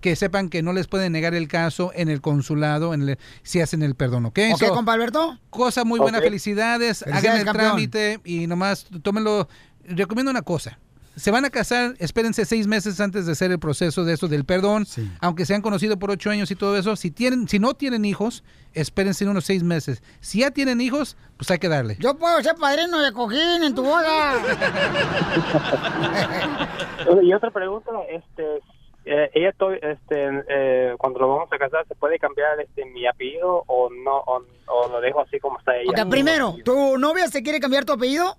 que sepan que no les pueden negar el caso en el consulado en el- si hacen el perdón, ¿ok? ¿Ok, compa Alberto? Cosa muy buena, felicidades, Felicidades, hagan el campeón. trámite y nomás tómenlo. Recomiendo una cosa. Se van a casar, espérense seis meses antes de hacer el proceso de eso del perdón, aunque se han conocido por ocho años y todo eso. Si tienen, si no tienen hijos, espérense unos seis meses. Si ya tienen hijos, pues hay que darle. Yo puedo ser padrino de cojín en tu boda. Y otra pregunta, este, eh, ella to- este, eh, cuando lo vamos a casar, ¿se puede cambiar este mi apellido o no o, o lo dejo así como está ella? Primero, ¿tu novia se quiere cambiar tu apellido?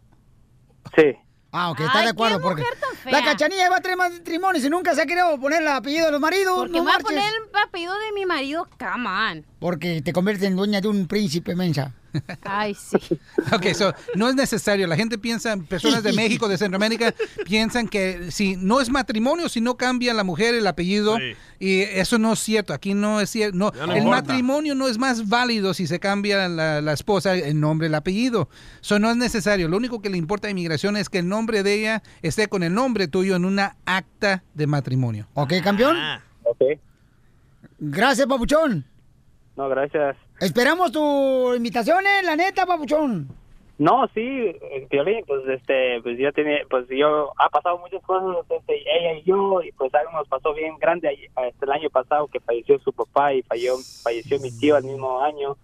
Sí. Ah, ok, está Ay, de acuerdo. qué Porque mujer tan fea. la cachanilla lleva tres matrimonios y nunca se ha querido poner el apellido de los maridos. Porque no voy a poner el apellido de mi marido, come on. Porque te conviertes en dueña de un príncipe, mensa. Ay, sí. Ok, so, no es necesario. La gente piensa, personas de México, de Centroamérica, piensan que si no es matrimonio, si no cambia la mujer el apellido, y eso no es cierto. Aquí no es cierto. No, Ya no el importa. matrimonio no es más válido si se cambia la, la esposa el nombre, el apellido. Eso no es necesario. Lo único que le importa a inmigración es que el nombre de ella esté con el nombre tuyo en una acta de matrimonio. ¿Ok, campeón? Ok. Gracias, papuchón. No, gracias. Esperamos tu invitación, eh, la neta, papuchón. No, sí, Piolín, pues este, pues yo tiene, pues yo ha pasado muchas cosas, este, ella y yo, y pues algo nos pasó bien grande este, el año pasado que falleció su papá y falleció, falleció mi tío al mismo año.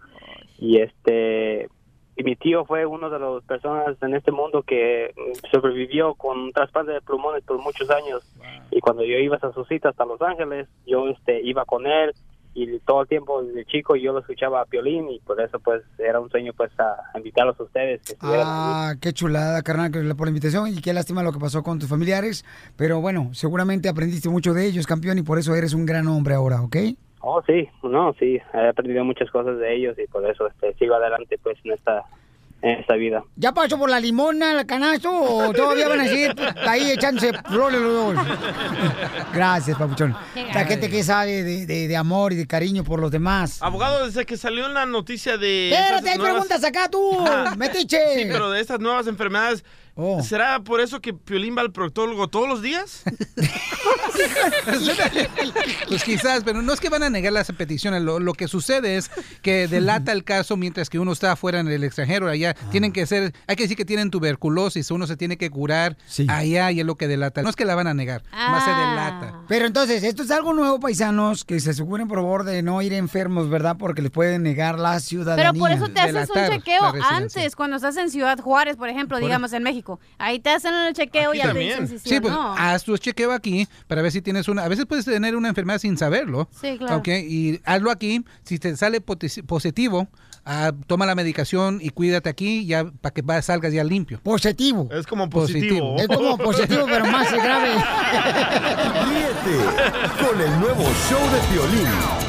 Y este y mi tío fue uno de las personas en este mundo que sobrevivió con un trasplante de pulmones por muchos años. Y cuando yo iba a sus citas hasta Los Ángeles, yo este iba con él y todo el tiempo desde chico yo lo escuchaba a Piolín y por eso pues era un sueño pues a invitarlos a ustedes que. Ah, qué chulada, carnal, por la invitación y qué lástima lo que pasó con tus familiares. Pero bueno, seguramente aprendiste mucho de ellos, campeón, y por eso eres un gran hombre ahora, ¿ok? Oh, sí, no, sí, he aprendido muchas cosas de ellos y por eso este, sigo adelante pues en esta, en esta vida. ¿Ya pasó por la limona, el canasto o todavía van a seguir ahí echándose flores los dos? Gracias, papuchón. La gente que sabe de, de- de amor y de cariño por los demás. Abogado, desde que salió en la noticia de... Espérate, hay nuevas- preguntas acá tú, metiche. Sí, pero de estas nuevas enfermedades, ¿será por eso que Piolín va al proctólogo todos los días? Pues quizás, pero no es que van a negar las peticiones. Lo, lo que sucede es que delata el caso mientras que uno está afuera en el extranjero. Allá tienen que ser, hay que decir que tienen tuberculosis, uno se tiene que curar allá y es lo que delata. No es que la van a negar, más se delata. Pero entonces, esto es algo nuevo, paisanos, que se aseguren por favor de no ir enfermos, ¿verdad? Porque les pueden negar la ciudadanía. Pero por eso te haces un chequeo antes, cuando estás en Ciudad Juárez, por ejemplo, Por- digamos en México. Ahí te hacen el chequeo y ya te dicen si sí, Sí, o pues no. haz tu chequeo aquí para ver si tienes una. A veces puedes tener una enfermedad sin saberlo. Sí, claro. Ok, y hazlo aquí. Si te sale posi- positivo, ah, toma la medicación y cuídate aquí ya para que salgas ya limpio. Positivo. Es como positivo. Es como positivo, pero más grave. Ríete con el nuevo show de violín.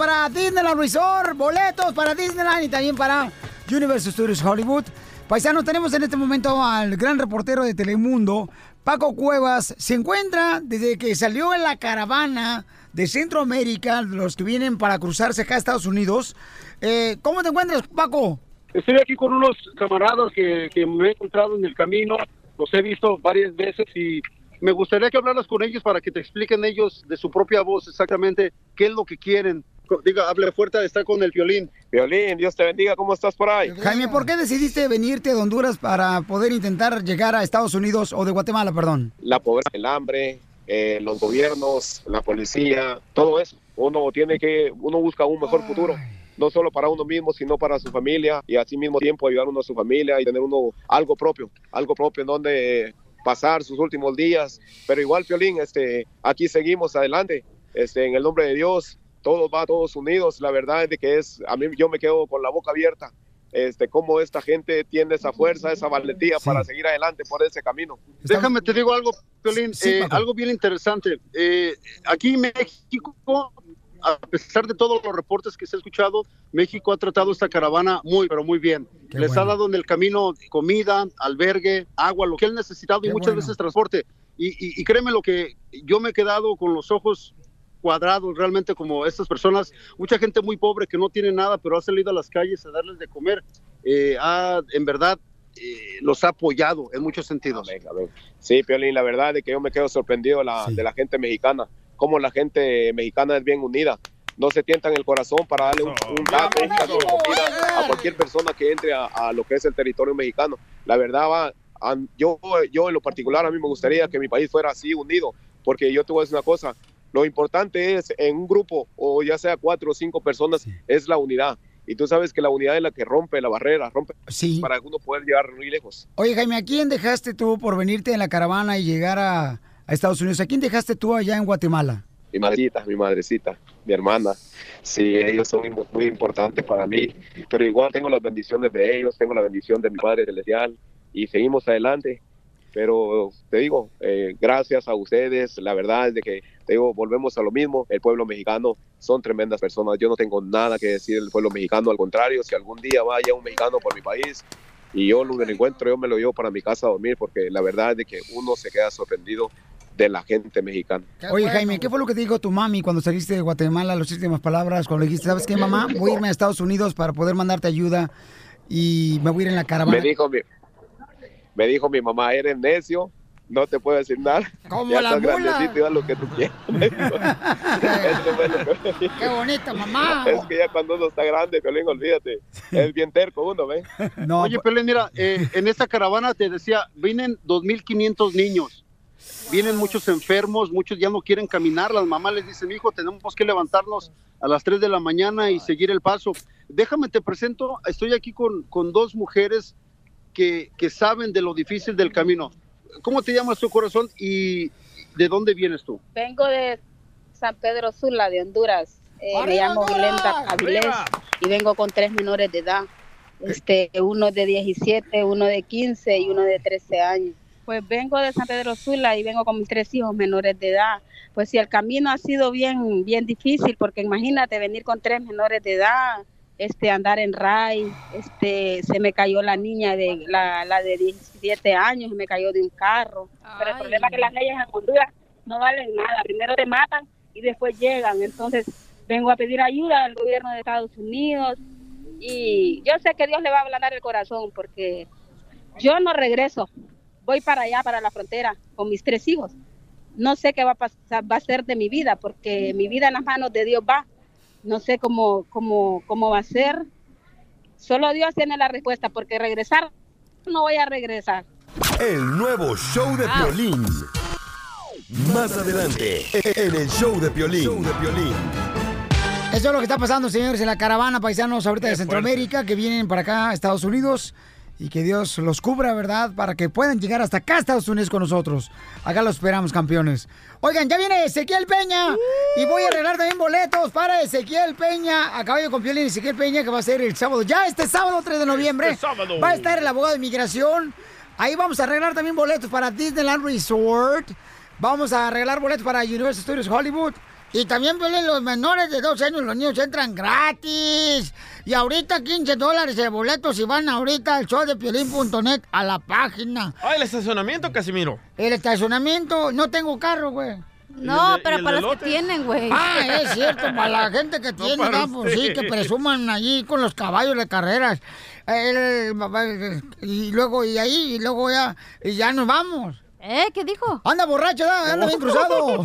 Para Disneyland Resort, boletos para Disneyland y también para Universal Studios Hollywood. Paisanos, tenemos en este momento al gran reportero de Telemundo, Paco Cuevas. Se encuentra desde que salió en la caravana de Centroamérica, los que vienen para cruzarse acá a Estados Unidos. Eh, ¿Cómo te encuentras, Paco? Estoy aquí con unos camaradas que, que me he encontrado en el camino, los he visto varias veces y me gustaría que hablaras con ellos para que te expliquen ellos de su propia voz exactamente qué es lo que quieren. Diga, hable fuerte, está con el violín. Violín, Dios te bendiga, ¿cómo estás por ahí? Jaime, ¿por qué decidiste venirte de Honduras para poder intentar llegar a Estados Unidos o de Guatemala, perdón? La pobreza, el hambre, eh, los gobiernos, la policía, todo eso. Uno tiene que, uno busca un mejor futuro. No solo para uno mismo, sino para su familia y así mismo tiempo ayudar uno a su familia y tener uno algo propio, algo propio en donde pasar sus últimos días. Pero igual, Piolín, este, aquí seguimos adelante, este, en el nombre de Dios, todos va, todos unidos. La verdad es de que es, a mí yo me quedo con la boca abierta este, cómo esta gente tiene esa fuerza, esa valentía para seguir adelante por ese camino. Déjame te digo algo, Piolín, Sí, eh, algo bien interesante. Eh, aquí en México, a pesar de todos los reportes que se ha escuchado, México ha tratado esta caravana muy, pero muy bien. Qué Les bueno. ha dado en el camino comida, albergue, agua, lo que han necesitado y Qué muchas bueno. veces transporte. Y, y- y créeme lo que yo me he quedado con los ojos cuadrados realmente como estas personas, mucha gente muy pobre que no tiene nada, pero ha salido a las calles a darles de comer. Eh, ha, en verdad, eh, los ha apoyado en muchos sentidos. Sí, Piolín, la verdad es que yo me quedo sorprendido de la, de la gente mexicana, cómo la gente mexicana es bien unida. No se tientan el corazón para darle un, un taco, un plato de comida a cualquier persona que entre a, a lo que es el territorio mexicano. La verdad, va, yo, yo en lo particular, a mí me gustaría que mi país fuera así unido, porque yo te voy a decir una cosa, lo importante es en un grupo, o ya sea cuatro o cinco personas, es la unidad. Y tú sabes que la unidad es la que rompe la barrera, rompe para uno poder llegar muy lejos. Oye, Jaime, ¿a quién dejaste tú por venirte en la caravana y llegar a, a Estados Unidos? ¿A quién dejaste tú allá en Guatemala? mi madrecita, mi madrecita, mi hermana. Sí, ellos son muy, muy importantes para mí, pero igual tengo las bendiciones de ellos, tengo la bendición de mi Padre Celestial y seguimos adelante. Pero te digo, eh, gracias a ustedes, la verdad es de que, te digo, volvemos a lo mismo, el pueblo mexicano son tremendas personas, yo no tengo nada que decir del pueblo mexicano, al contrario, si algún día vaya un mexicano por mi país y yo lo encuentro, yo me lo llevo para mi casa a dormir, porque la verdad es de que uno se queda sorprendido de la gente mexicana. Oye, Jaime, ¿qué fue lo que te dijo tu mami cuando saliste de Guatemala? Las últimas palabras, cuando le dijiste, ¿sabes qué, mamá? Voy a irme a Estados Unidos para poder mandarte ayuda y me voy a ir en la caravana. Me dijo mi, me dijo mi mamá, eres necio, no te puedo decir nada. Como ya la estás mula. grandecito y haz lo que tú quieras. Eso fue lo que- ¡Qué bonita, mamá! Es que ya cuando uno está grande, Piolín, olvídate. Es bien terco uno, ¿ves? Oye, Pelé, mira, eh, en esta caravana te decía, vienen 2.500 niños. Vienen muchos enfermos, muchos ya no quieren caminar. Las mamás les dicen, hijo, tenemos que levantarnos a las 3 de la mañana y seguir el paso. Déjame, te presento, estoy aquí con, con dos mujeres que, que saben de lo difícil del camino. ¿Cómo te llamas tu corazón y de dónde vienes tú? Vengo de San Pedro Sula, de Honduras. Eh, me ¡Arriba, llamo! Glenda Avilés y vengo con tres menores de edad. Este, uno de 17, uno de 15 y uno de 13 años. Pues vengo de San Pedro Sula y vengo con mis tres hijos menores de edad. Pues si el camino ha sido bien, bien difícil, porque imagínate venir con tres menores de edad, este, andar en ray, este, se me cayó la niña de la, la de 17 años, se me cayó de un carro. Pero el problema es que las leyes en Honduras no valen nada. Primero te matan y después llegan. Entonces vengo a pedir ayuda al gobierno de Estados Unidos y yo sé que Dios le va a ablandar el corazón porque yo no regreso. Voy para allá, para la frontera, con mis tres hijos. No sé qué va a pasar, va a ser de mi vida, porque mi vida en las manos de Dios va. No sé cómo, cómo, cómo va a ser. Solo Dios tiene la respuesta, porque regresar no voy a regresar. El nuevo show de Piolín. Más adelante, en el show de Piolín. Show de Piolín. Eso es lo que está pasando, señores, en la caravana paisanos ahorita de Centroamérica que vienen para acá a Estados Unidos y que Dios los cubra, ¿verdad? Para que puedan llegar hasta acá Estados Unidos con nosotros. Acá los esperamos, campeones. Oigan, ya viene Ezequiel Peña y voy a arreglar también boletos para Ezequiel Peña, a caballo con Piolín Ezequiel Peña, que va a ser el sábado, ya este sábado 3 de noviembre. Este sábado. Va a estar el abogado de inmigración. Ahí vamos a arreglar también boletos para Disneyland Resort. Vamos a arreglar boletos para Universal Studios Hollywood. Y también, Piolín, los menores de 12 años, los niños entran gratis. Y ahorita 15 dólares de boletos si van ahorita al show de Piolín.net a la página. Ah, el estacionamiento, Casimiro. El estacionamiento, no tengo carro, güey. No, ¿Y el pero y para los que tienen, güey. Ah, es cierto, para la gente que tiene, ¿no? pues sí, que presuman allí con los caballos de carreras. El- y luego, y ahí, y luego ya, y ya nos vamos. ¿Eh? ¿Qué dijo? Anda borracho, anda bien cruzado.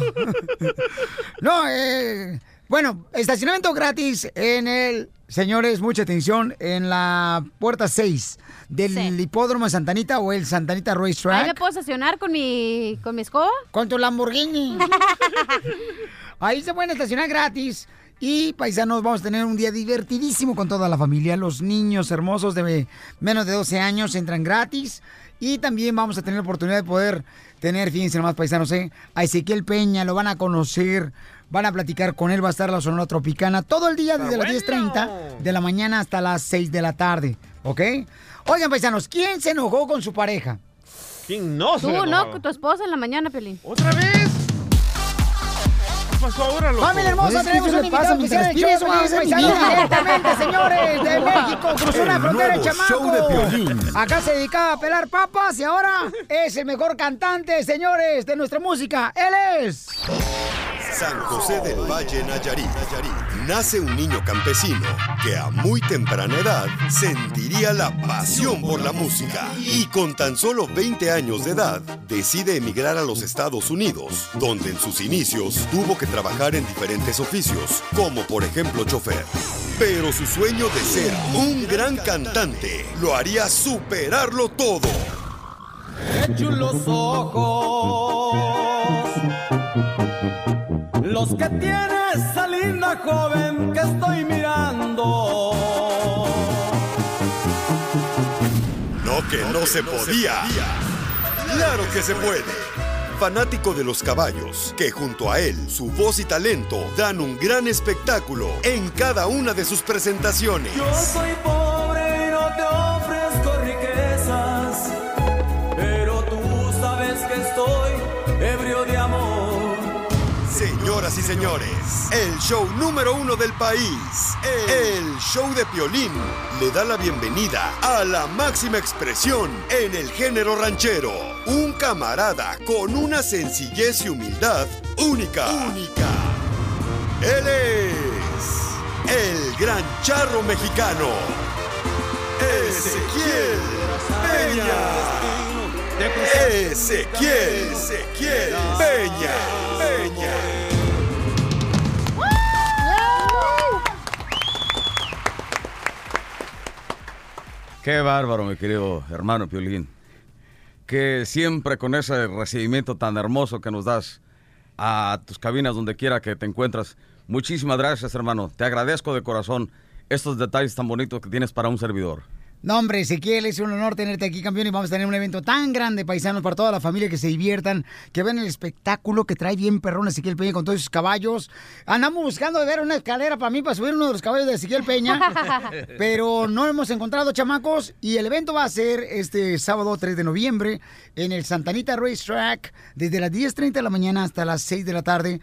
no, eh, bueno, estacionamiento gratis en el, señores, mucha atención, en la puerta 6 del hipódromo de Santanita o el Santanita ¿Ahí me Racetrack. puedo estacionar con mi, con mi escoba? Con tu Lamborghini. Ahí se pueden estacionar gratis. Y paisanos, vamos a tener un día divertidísimo con toda la familia. Los niños hermosos de menos de 12 años entran gratis. Y también vamos a tener la oportunidad de poder tener, fíjense nomás, paisanos, ¿eh? a Ezequiel Peña, lo van a conocer, van a platicar con él, va a estar la Sonora Tropicana todo el día desde las 10.30 de la mañana hasta las 6 de la tarde. ¿Ok? Oigan, paisanos, ¿quién se enojó con su pareja? ¿Quién no se Tú, enojó? no, con tu esposa en la mañana, Pelín. ¿Otra vez? ¿Qué pasó ahora, loco? Familia hermosa, que tenemos un invitado show, paisanos, niña. directamente, señores, de México, cruzó la frontera el chamaco. show de Piolín. Acá se dedicaba a pelar papas y ahora es el mejor cantante, señores, de nuestra música. Él es... San José del Valle, Nayarit. Nace un niño campesino que a muy temprana edad sentiría la pasión por la música y con tan solo 20 años de edad decide emigrar a los Estados Unidos, donde en sus inicios tuvo que trabajar en diferentes oficios, como por ejemplo chofer. Pero su sueño de ser un gran cantante lo haría superarlo todo. Qué chulos ojos los que tiene esa linda joven que estoy mirando. No que no se podía. Claro que se puede. Fanático de los caballos, que junto a él, su voz y talento dan un gran espectáculo en cada una de sus presentaciones. Yo soy Señoras y señores, el show número uno del país, el show de Piolín, le da la bienvenida a la máxima expresión en el género ranchero. Un camarada con una sencillez y humildad única. Única. Él es el gran charro mexicano, Ezequiel Peña. Ezequiel, Ezequiel Peña, Peña. Qué bárbaro, mi querido hermano Piolín. Que siempre con ese recibimiento tan hermoso que nos das a tus cabinas donde quiera que te encuentras. Muchísimas gracias, hermano. Te agradezco de corazón estos detalles tan bonitos que tienes para un servidor. No, hombre, Ezequiel, es un honor tenerte aquí, campeón, y vamos a tener un evento tan grande, paisanos, para toda la familia, que se diviertan, que vean el espectáculo que trae bien perrón Ezequiel Peña con todos sus caballos. Andamos buscando de ver una escalera para mí, para subir uno de los caballos de Ezequiel Peña, pero no hemos encontrado, chamacos, y el evento va a ser este sábado 3 de noviembre en el Santanita Racetrack, desde las 10.30 de la mañana hasta las 6 de la tarde.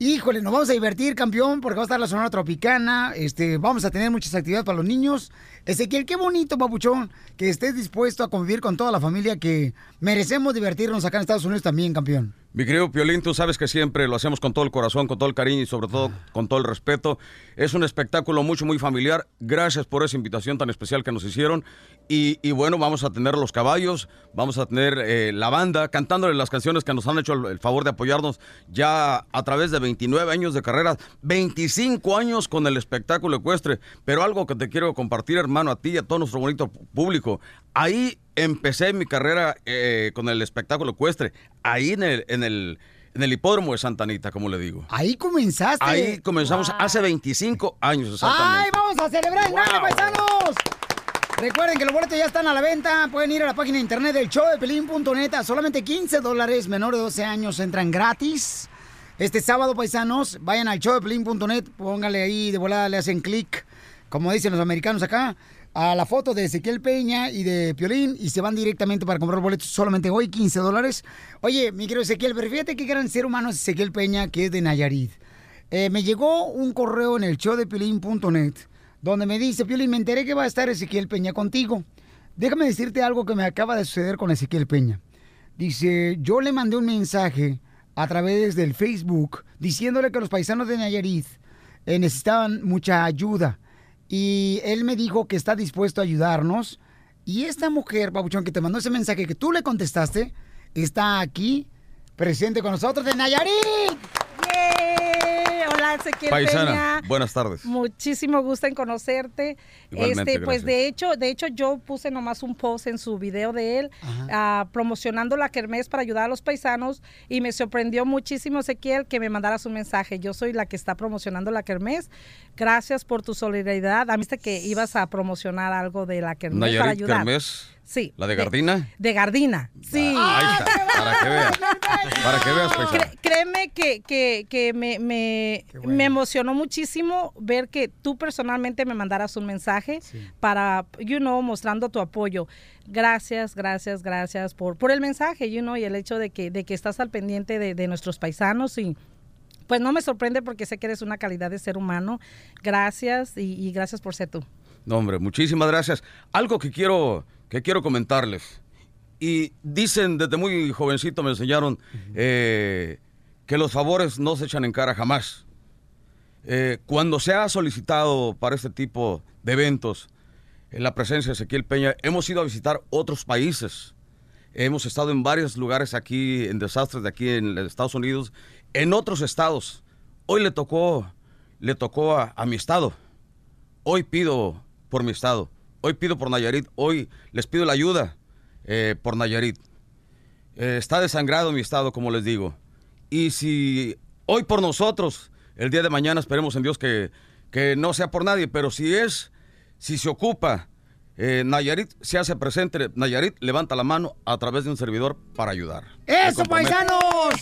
Híjole, nos vamos a divertir, campeón, porque va a estar la Sonora Tropicana. Este, vamos a tener muchas actividades para los niños. Ezequiel, qué bonito, papuchón, que estés dispuesto a convivir con toda la familia que merecemos divertirnos acá en Estados Unidos también, campeón. Mi querido Piolín, tú sabes que siempre lo hacemos con todo el corazón, con todo el cariño y sobre todo con todo el respeto. Es un espectáculo mucho, muy familiar. Gracias por esa invitación tan especial que nos hicieron. Y, y bueno, vamos a tener los caballos, vamos a tener eh, la banda cantándole las canciones que nos han hecho el, el favor de apoyarnos ya a través de 29 años de carrera, 25 años con el espectáculo ecuestre. Pero algo que te quiero compartir, hermano, a ti y a todo nuestro bonito público. Ahí empecé mi carrera eh, con el espectáculo ecuestre, ahí en el, en el, en el hipódromo de Santa Anita, como le digo. Ahí comenzaste. Ahí comenzamos hace 25 años exactamente. ¡Ay, vamos a celebrar el grande, paisanos! Recuerden que los boletos ya están a la venta. Pueden ir a la página de internet del show de pelín.net. Solamente 15 dólares, menor de 12 años, entran gratis. Este sábado, paisanos, vayan al show de pelín.net. Póngale ahí de volada, le hacen clic, como dicen los americanos acá, a la foto de Ezequiel Peña y de Piolín y se van directamente para comprar boletos solamente hoy, 15 dólares. Oye, mi querido Ezequiel, pero fíjate qué gran ser humano es Ezequiel Peña, que es de Nayarit. Eh, me llegó un correo en el show de Piolín.net donde me dice, Piolín, me enteré que va a estar Ezequiel Peña contigo. Déjame decirte algo que me acaba de suceder con Ezequiel Peña. Dice, yo le mandé un mensaje a través del Facebook diciéndole que los paisanos de Nayarit eh, necesitaban mucha ayuda. Y él me dijo que está dispuesto a ayudarnos. Y esta mujer, Pabuchón, que te mandó ese mensaje que tú le contestaste, está aquí, presente con nosotros de Nayarit. ¡Yay! Hola, Ezequiel Paisana, Peña. buenas tardes. Muchísimo gusto en conocerte. Igualmente, este, pues gracias. de hecho, de hecho yo puse nomás un post en su video de él ah, promocionando la kermés para ayudar a los paisanos y me sorprendió muchísimo Ezequiel que me mandara su mensaje. Yo soy la que está promocionando la kermés. Gracias por tu solidaridad. A mí dijiste que ibas a promocionar algo de la kermés para ayudar. Kermés. Sí. ¿La de Gardina? De Gardina. Sí. Ahí está, para que veas. Para que veas. Cre- créeme que, que, que me, me, me emocionó muchísimo ver que tú personalmente me mandaras un mensaje para, you know, mostrando tu apoyo. Gracias, gracias, gracias por, por el mensaje, you know, y el hecho de que, de que estás al pendiente de, de nuestros paisanos y pues no me sorprende porque sé que eres una calidad de ser humano. Gracias y, y gracias por ser tú. No, hombre, muchísimas gracias. Algo que quiero, que quiero comentarles. Y dicen, desde muy jovencito me enseñaron eh, que los favores no se echan en cara jamás. Eh, cuando se ha solicitado para este tipo de eventos, en la presencia de Ezequiel Peña, hemos ido a visitar otros países. Hemos estado en varios lugares aquí, en desastres de aquí en Estados Unidos, en otros estados. Hoy le tocó, le tocó a- a mi estado. Hoy pido por mi estado. Hoy pido por Nayarit. Hoy les pido la ayuda eh, por Nayarit. Eh, está desangrado mi estado, como les digo. Y si hoy por nosotros, el día de mañana esperemos en Dios que, que no sea por nadie, pero si es, si se ocupa, eh, Nayarit se hace presente, Nayarit levanta la mano a través de un servidor para ayudar. ¡Eso, paisanos!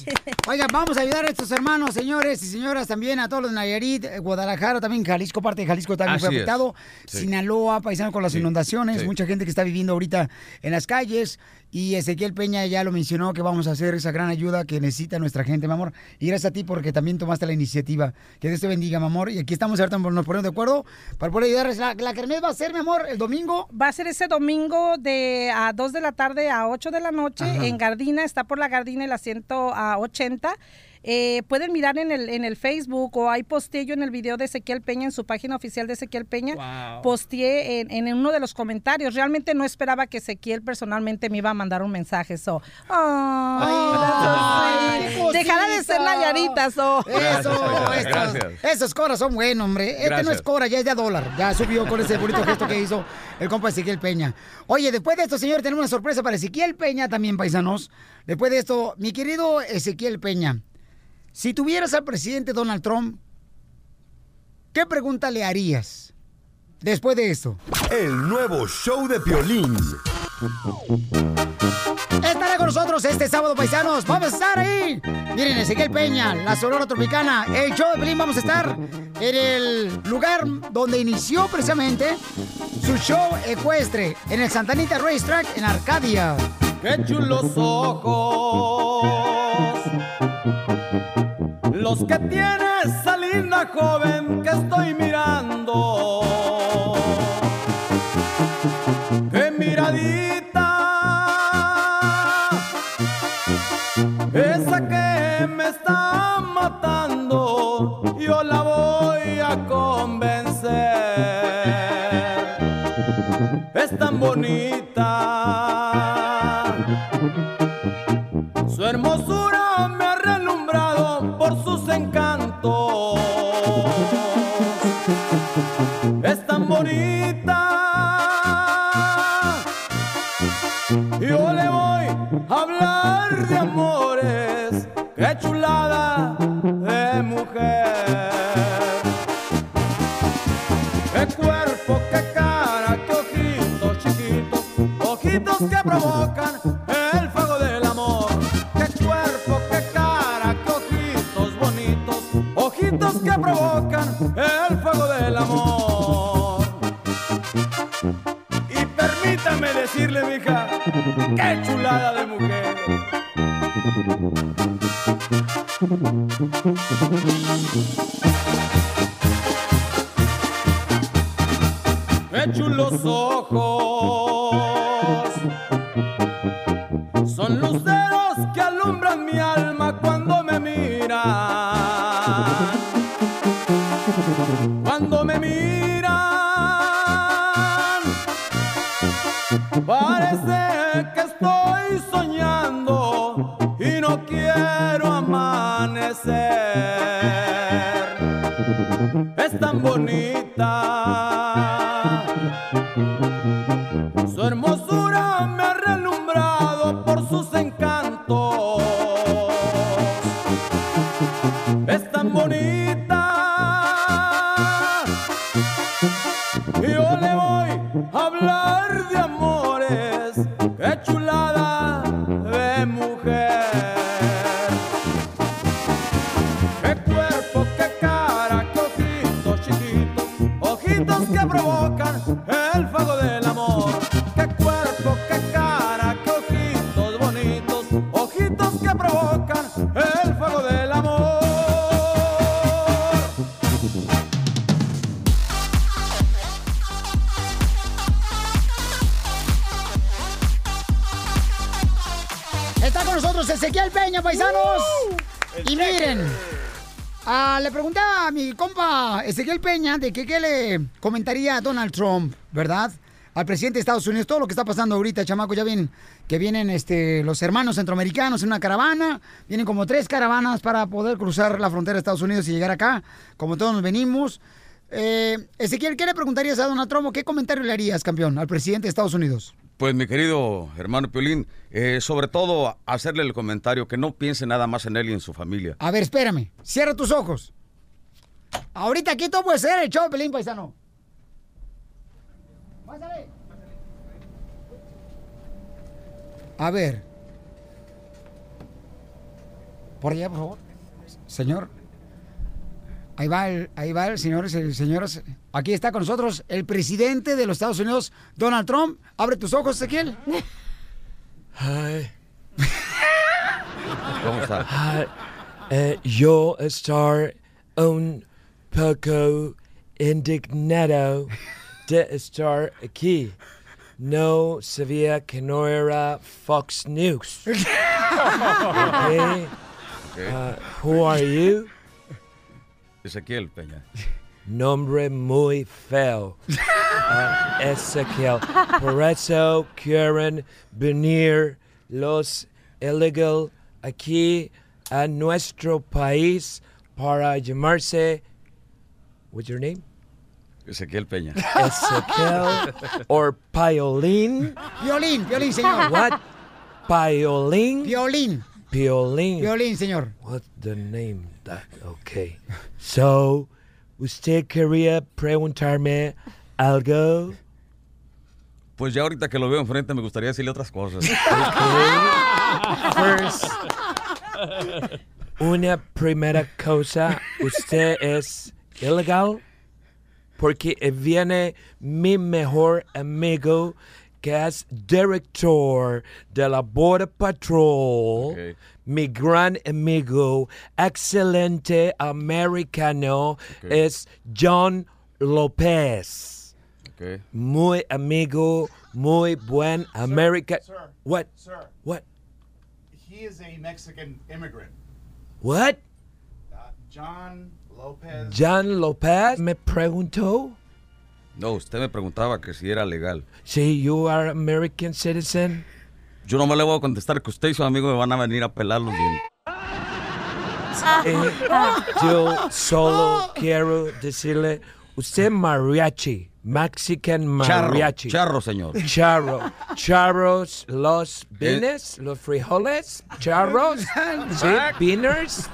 Oiga, vamos a ayudar a estos hermanos, señores y señoras, también a todos los de Nayarit, eh, Guadalajara, también Jalisco, parte de Jalisco también fue Así afectado. Sí. Sinaloa, paisano con las Sí, inundaciones, sí. mucha gente que está viviendo ahorita en las calles. Y Ezequiel Peña ya lo mencionó que vamos a hacer esa gran ayuda que necesita nuestra gente, mi amor. Y gracias a ti porque también tomaste la iniciativa. Que Dios te bendiga, mi amor. Y aquí estamos, ahorita nos ponemos de acuerdo para poder ayudarles. La, la kermés va a ser, mi amor, el domingo. Va a ser ese domingo de a 2 de la tarde a 8 de la noche Ajá. en Gardina, está por la Gardina y la 180. Eh, pueden mirar en el, en el Facebook o hay posteé yo en el video de Ezequiel Peña, en su página oficial de Ezequiel Peña. Wow. Posteé en, en uno de los comentarios. Realmente no esperaba que Ezequiel personalmente me iba a mandar un mensaje. So. Ay, qué Dejara de ser Nayarita. So. Eso, estos, esos coras son buenos, hombre. Este no es cora, ya es de a dólar. Ya subió con ese bonito gesto que hizo el compa Ezequiel Peña. Oye, después de esto, señor, tenemos una sorpresa para Ezequiel Peña también, paisanos. Después de esto, mi querido Ezequiel Peña, si tuvieras al presidente Donald Trump, ¿qué pregunta le harías después de esto? El nuevo show de Piolín. Estará con nosotros este sábado, paisanos. Vamos a estar ahí. Miren, Ezequiel Peña, la Sonora Tropicana, el show de Pelín. Vamos a estar en el lugar donde inició precisamente su show ecuestre, en el Santanita Racetrack en Arcadia. ¡Qué chulos ojos! Los que tiene esa linda joven que estoy mirando. ¡Qué miradita! Esa que me está matando, yo la voy a convencer. Es tan bonita. Decirle, mija, qué chulada de mujer. Então que provoca Ezequiel Peña de qué le comentaría a Donald Trump, ¿verdad? Al presidente de Estados Unidos, todo lo que está pasando ahorita, chamaco, ya ven que vienen este, los hermanos centroamericanos en una caravana, vienen como tres caravanas para poder cruzar la frontera de Estados Unidos y llegar acá, como todos nos venimos. Eh, Ezequiel, ¿qué le preguntarías a Donald Trump qué comentario le harías, campeón, al presidente de Estados Unidos? Pues mi querido hermano Piolín, eh, sobre todo hacerle el comentario que no piense nada más en él y en su familia. A ver, espérame. Cierra tus ojos. Ahorita aquí todo puede ser el show Pelín Paisano. Pásale. A ver. Por allá, por favor. Señor. Ahí va el, ahí va el señor, el señor. Aquí está con nosotros el presidente de los Estados Unidos, Donald Trump. Abre tus ojos, Ezequiel. Hi. ¿Cómo está? Hi. Eh, yo estar un poco indignado de estar aquí. No sabía que no era Fox News. Okay. Uh, who are you? Ezequiel Peña. Nombre muy feo. Ah, Ezequiel. Por eso quieren venir los ilegal aquí a nuestro país para llamarse. What's your name? Ezequiel Peña. Ezequiel or Piolín. Violín, violín, señor. What? Piolín. Violín. Piolín. Violín, señor. What the name? That, okay. So, ¿usted quería preguntarme algo? Pues ya ahorita que lo veo enfrente me gustaría decirle otras cosas. First, una primera cosa, usted es ilegal porque viene mi mejor amigo que es director de la Border Patrol, mi gran amigo, excelente americano, es John López. Okay. Muy amigo, muy buen American. Sir, What? Sir, What? he is a Mexican immigrant. What? Uh, John Lopez. John López me preguntó. No, usted me preguntaba que si era legal. Sí, you are American citizen. Yo no me le voy a contestar que usted y su amigo me van a venir a pelar los dientes. Eh, yo solo quiero decirle, usted mariachi, Mexican mariachi. charro, señor. Charro. Charros, los beans, los frijoles, charros, sí, beaners,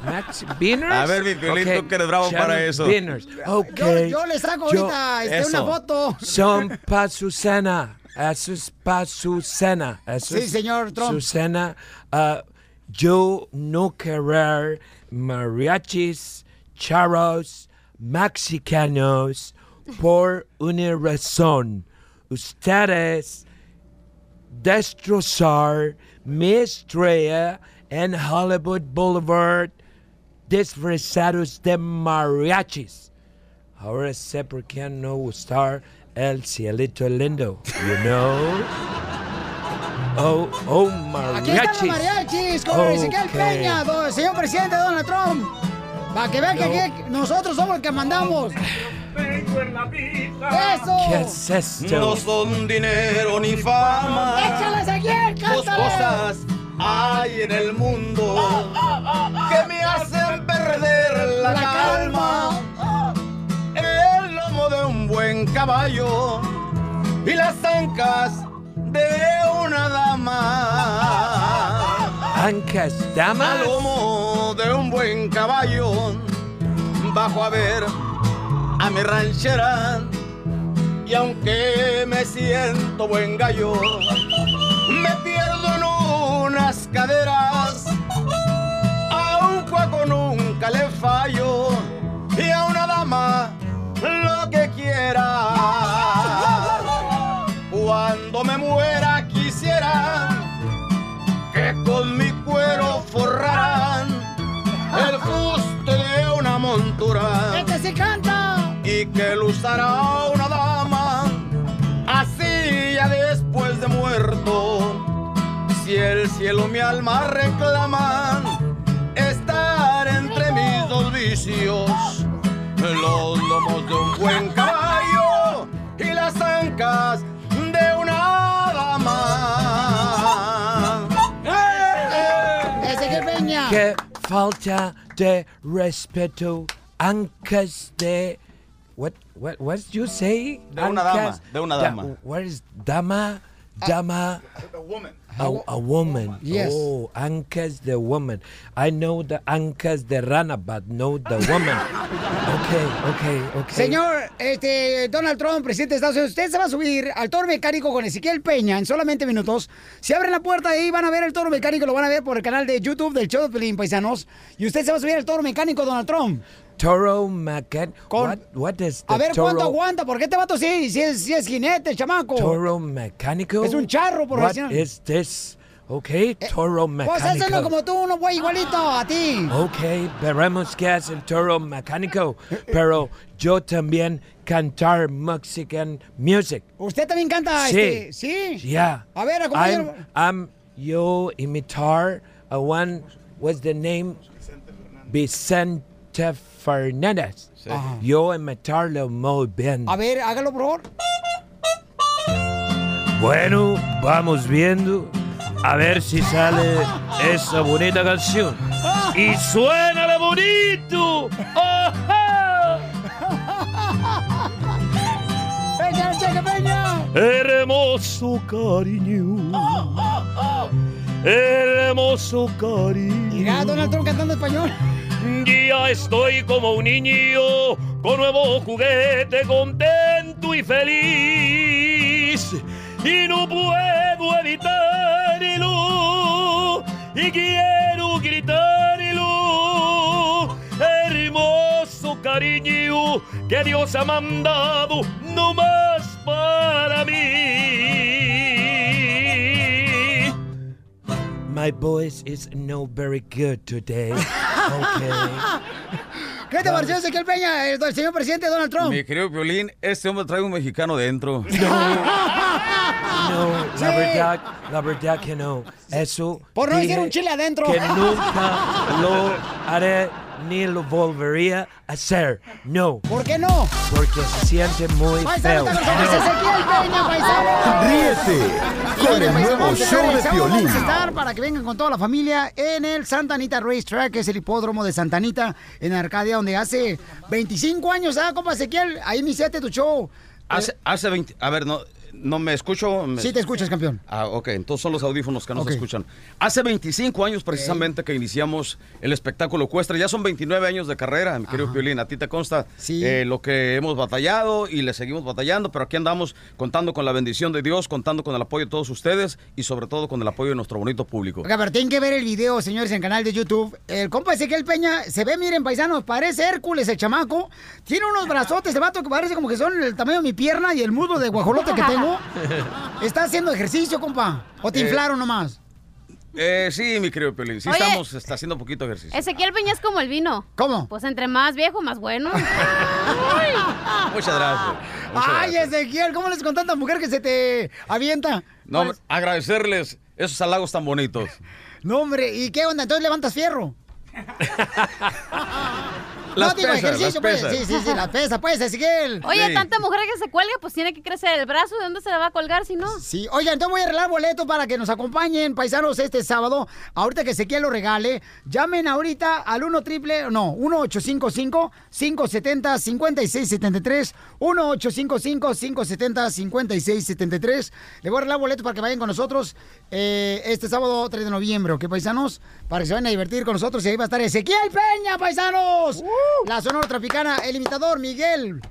beaners. A ver, mi Piolín, tú que eres bravo para eso. Beaners, ok. Yo, yo le saco Yo- ahorita este, una foto. Son para su cena. Eso es para su cena. Eso Sí, es señor Trump. Su cena. Ah, yo no querer mariachis, charros, mexicanos por una razón. Ustedes destrozar mi estrella en Hollywood Boulevard disfrazados de mariachis. Ahora sé por qué no gustar el cielito lindo, you know? Oh, oh, Aquí están los mariachis. mariachis con Ezequiel Ok. Peña, señor presidente Donald Trump. Para que vean que aquí nosotros somos los que mandamos. ¡Eso! ¿Qué es esto? No son dinero ni fama. ¡Échale, Ezequiel! Dos cosas hay en el mundo que me hacen perder la, La calma. El lomo de un buen caballo y las ancas de una dama. Ancas, damas. Al lomo de un buen caballo bajo a ver a mi ranchera. Y aunque me siento buen gallo me pierdo en unas caderas. Aunque con nunca le fallo y a una dama lo que quiera. Cuando me muera quisiera que con mi cuero forraran el fuste que lo usará una dama así ya después de muerto si el cielo me alma reclaman estar entre mis dos vicios. Los lomos de un buen caballo y las ancas de una dama. Ezequiel Peña. Qué falta de respeto. Ancas de. What, what, what did you say? De una dama, de una Da- dama. what is dama? Dama. A woman. A, a woman. Yes. Oh, ancas the woman. I know the ancas the rana, but no the woman. okay, okay, okay. Señor este, Donald Trump, presidente de Estados Unidos, usted se va a subir al toro mecánico con Ezequiel Peña en solamente minutos. Si abren la puerta ahí, van a ver el toro mecánico, lo van a ver por el canal de YouTube del show de Pelín Paisanos. Y usted se va a subir al toro mecánico, Donald Trump. Toro Macan. What, what is the A ver toro? cuánto aguanta, ¿por qué te vato sí? Si es, si es jinete, chamaco. Toro mecánico. Es un charro What profesional. is this? Okay, toro Pues mecánico. hazlo como tú, uno güey igualito a ti. Ok, veremos qué es el toro mecánico, pero yo también cantar Mexican music. Usted también canta, Sí. este, ¿sí? Yeah. A ver, I'm, acompáñalo. I'm yo imitar a one what's the name Vicente Fernández. Ajá. Yo imitarlo muy bien. A ver, hágalo, por favor. Bueno, vamos viendo a ver si sale esa bonita canción. Y suena de bonito. ¡Peña, cheque, Peña! Hermoso cariño. Hermoso cariño. Mira, Donald Trump cantando español. Ya estoy como un niño con nuevo juguete, contento y feliz. Y no puedo evitarlo. Y quiero gritarlo. Hermoso cariño que Dios ha mandado no más para mí. My voice is no very good today. Okay. ¿Qué te pareció Ezequiel Peña, el, el señor presidente Donald Trump? Mi querido Violín, este hombre trae un mexicano dentro. No, la verdad, la verdad que no. Eso. Por no decir un chile adentro. Que nunca lo haré ni lo volvería a hacer. No. ¿Por qué no? Porque se siente muy feo. paisano. Ríete con el nuevo show de Piolín. Para que vengan con toda la familia en el Santa Anita Racetrack, que es el hipódromo de Santa Anita en Arcadia, donde hace 25 años, ¿ah, compa Ezequiel? Ahí iniciaste tu show. Hace, hace 20... A ver, no, no me escucho. me- Sí te escuchas, campeón. Ah, ok, entonces son los audífonos que no Ok. se escuchan. Hace 25 años precisamente que iniciamos el espectáculo ecuestre. Ya son 29 años de carrera, mi querido Piolín. A ti te consta eh, lo que hemos batallado y le seguimos batallando, pero aquí andamos contando con la bendición de Dios, contando con el apoyo de todos ustedes y sobre todo con el apoyo de nuestro bonito público. Oiga, pero tienen que ver el video, señores, en el canal de YouTube. El compa Ezequiel Peña se ve, miren, paisanos, parece Hércules el chamaco. Tiene unos brazotes de vato que parece como que son el tamaño de mi pierna y el muslo de guajolote que tengo. ¿Está haciendo ejercicio, compa? ¿O te Eh, inflaron nomás? Eh, sí, mi querido Piolín, sí Oye. estamos está haciendo poquito ejercicio. Ezequiel Peña es como el vino. ¿Cómo? Pues entre más viejo, más bueno. Muchas gracias. muchas Ay, gracias. Ezequiel, ¿cómo les con tanta mujer que se te avienta? No, hombre, agradecerles esos halagos tan bonitos. No, hombre, ¿y qué onda? Entonces levantas fierro. Las no, digo, pesas, ejercicio, las pues. pesas. Sí, sí, sí, las pesas, pues, Ezequiel. Oye, tanta mujer que se cuelga, pues tiene que crecer el brazo. ¿De dónde se la va a colgar si no? Sí, oigan, entonces voy a arreglar boleto para que nos acompañen, paisanos, este sábado. Ahorita que Ezequiel lo regale, llamen ahorita al 1 triple, no, 1-855-570-5673. 1-855-570-5673. Le voy a arreglar boleto para que vayan con nosotros eh, este sábado 3 de noviembre, ¿ok, paisanos? Para que se vayan a divertir con nosotros y ahí va a estar Ezequiel Peña, paisanos. La Sonora Tropicana, el imitador Miguel.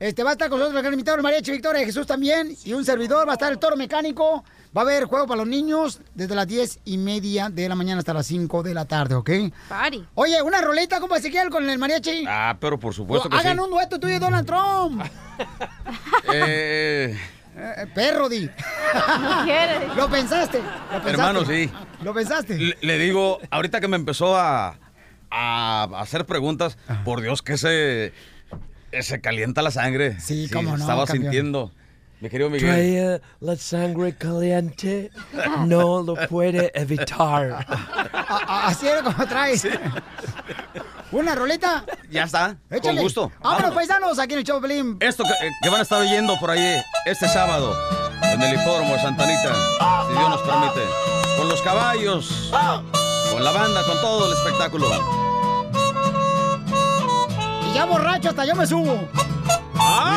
Este va a estar con nosotros el imitador Mariachi Victoria Jesús también. Y un servidor va a estar el toro mecánico. Va a haber juego para los niños desde las 10 y media de la mañana hasta las 5 de la tarde, ¿ok? Party. Oye, una roleta, compa Ezequiel, con el mariachi. Ah, pero por supuesto que Hagan sí. un dueto tuyo y Donald Trump. Eh, Eh, perro, di. No quiere. Lo pensaste. Lo pensaste. hermano, sí. Lo pensaste. Le, le digo, ahorita que me empezó a, a hacer preguntas, por Dios que se, se calienta la sangre. Sí, cómo no, Estaba campeón. sintiendo. Mi querido Miguel. Trae la sangre caliente, no lo puede evitar. A- a- Así era como traes. ¿Una roleta? Ya está. Échale. Con gusto. Vámonos, paisanos, aquí en el Pelín. Esto que, que van a estar oyendo por ahí este sábado en el hipódromo de Santa Anita, si Dios nos permite. Con los caballos, con la banda, con todo el espectáculo. Y ya borracho, hasta yo me subo.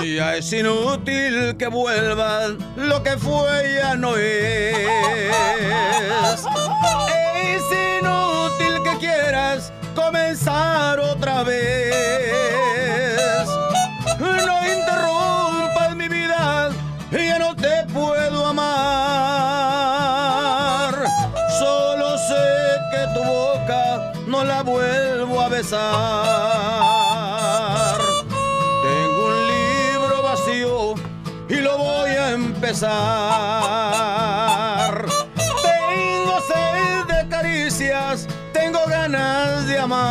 Y ya es inútil que vuelvan, lo que fue ya no es. Es inútil comenzar otra vez. No interrumpas mi vida, ya no te puedo amar. Solo sé que tu boca no la vuelvo a besar. Tengo un libro vacío y lo voy a empezar. De amar.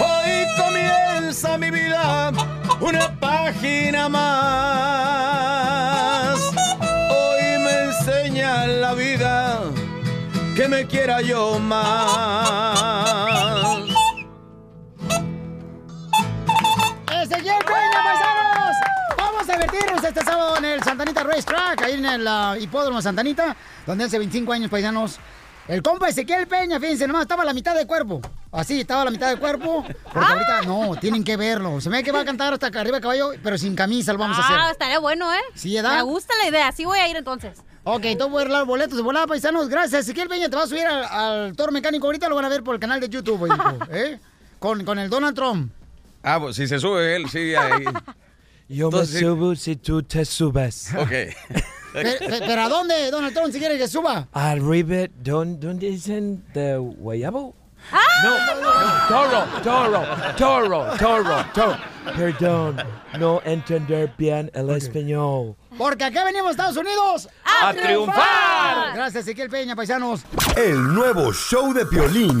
Hoy comienza mi vida, una página más. Hoy me enseña la vida que me quiera yo más. Peña, paisanos. Vamos a divertirnos este sábado en el Santanita Race Track, ahí en el ah, hipódromo Santanita, donde hace 25 años, paisanos. El compa Ezequiel Peña, fíjense, nomás estaba a la mitad de cuerpo. Así, estaba a la mitad de cuerpo. Porque ahorita, no, tienen que verlo. Se me ve que va a cantar hasta acá arriba de caballo, pero sin camisa lo vamos a Ah, hacer. estaría bueno, ¿eh? Sí, ¿verdad? Me gusta la idea. Sí voy a ir entonces. Ok, entonces voy a arreglar boletos de volada, paisanos. Gracias. Ezequiel Peña te va a subir al, al toro mecánico. Ahorita lo van a ver por el canal de YouTube, hijo, ¿eh? Con, con el Donald Trump. Ah, pues si se sube él, sí, ahí. Yo Entonces, me subo si tú te subes. Ok. Pero, pero ¿a dónde, Donald Trump, si quiere que suba? Arriba, ¿dónde, ¿dónde dicen de guayabo? No, no, toro, toro, toro, toro, toro. Perdón, no entender bien el español. Porque acá venimos, Estados Unidos, ¡A triunfar! Gracias, Ezequiel Peña, paisanos. El nuevo show de Piolín.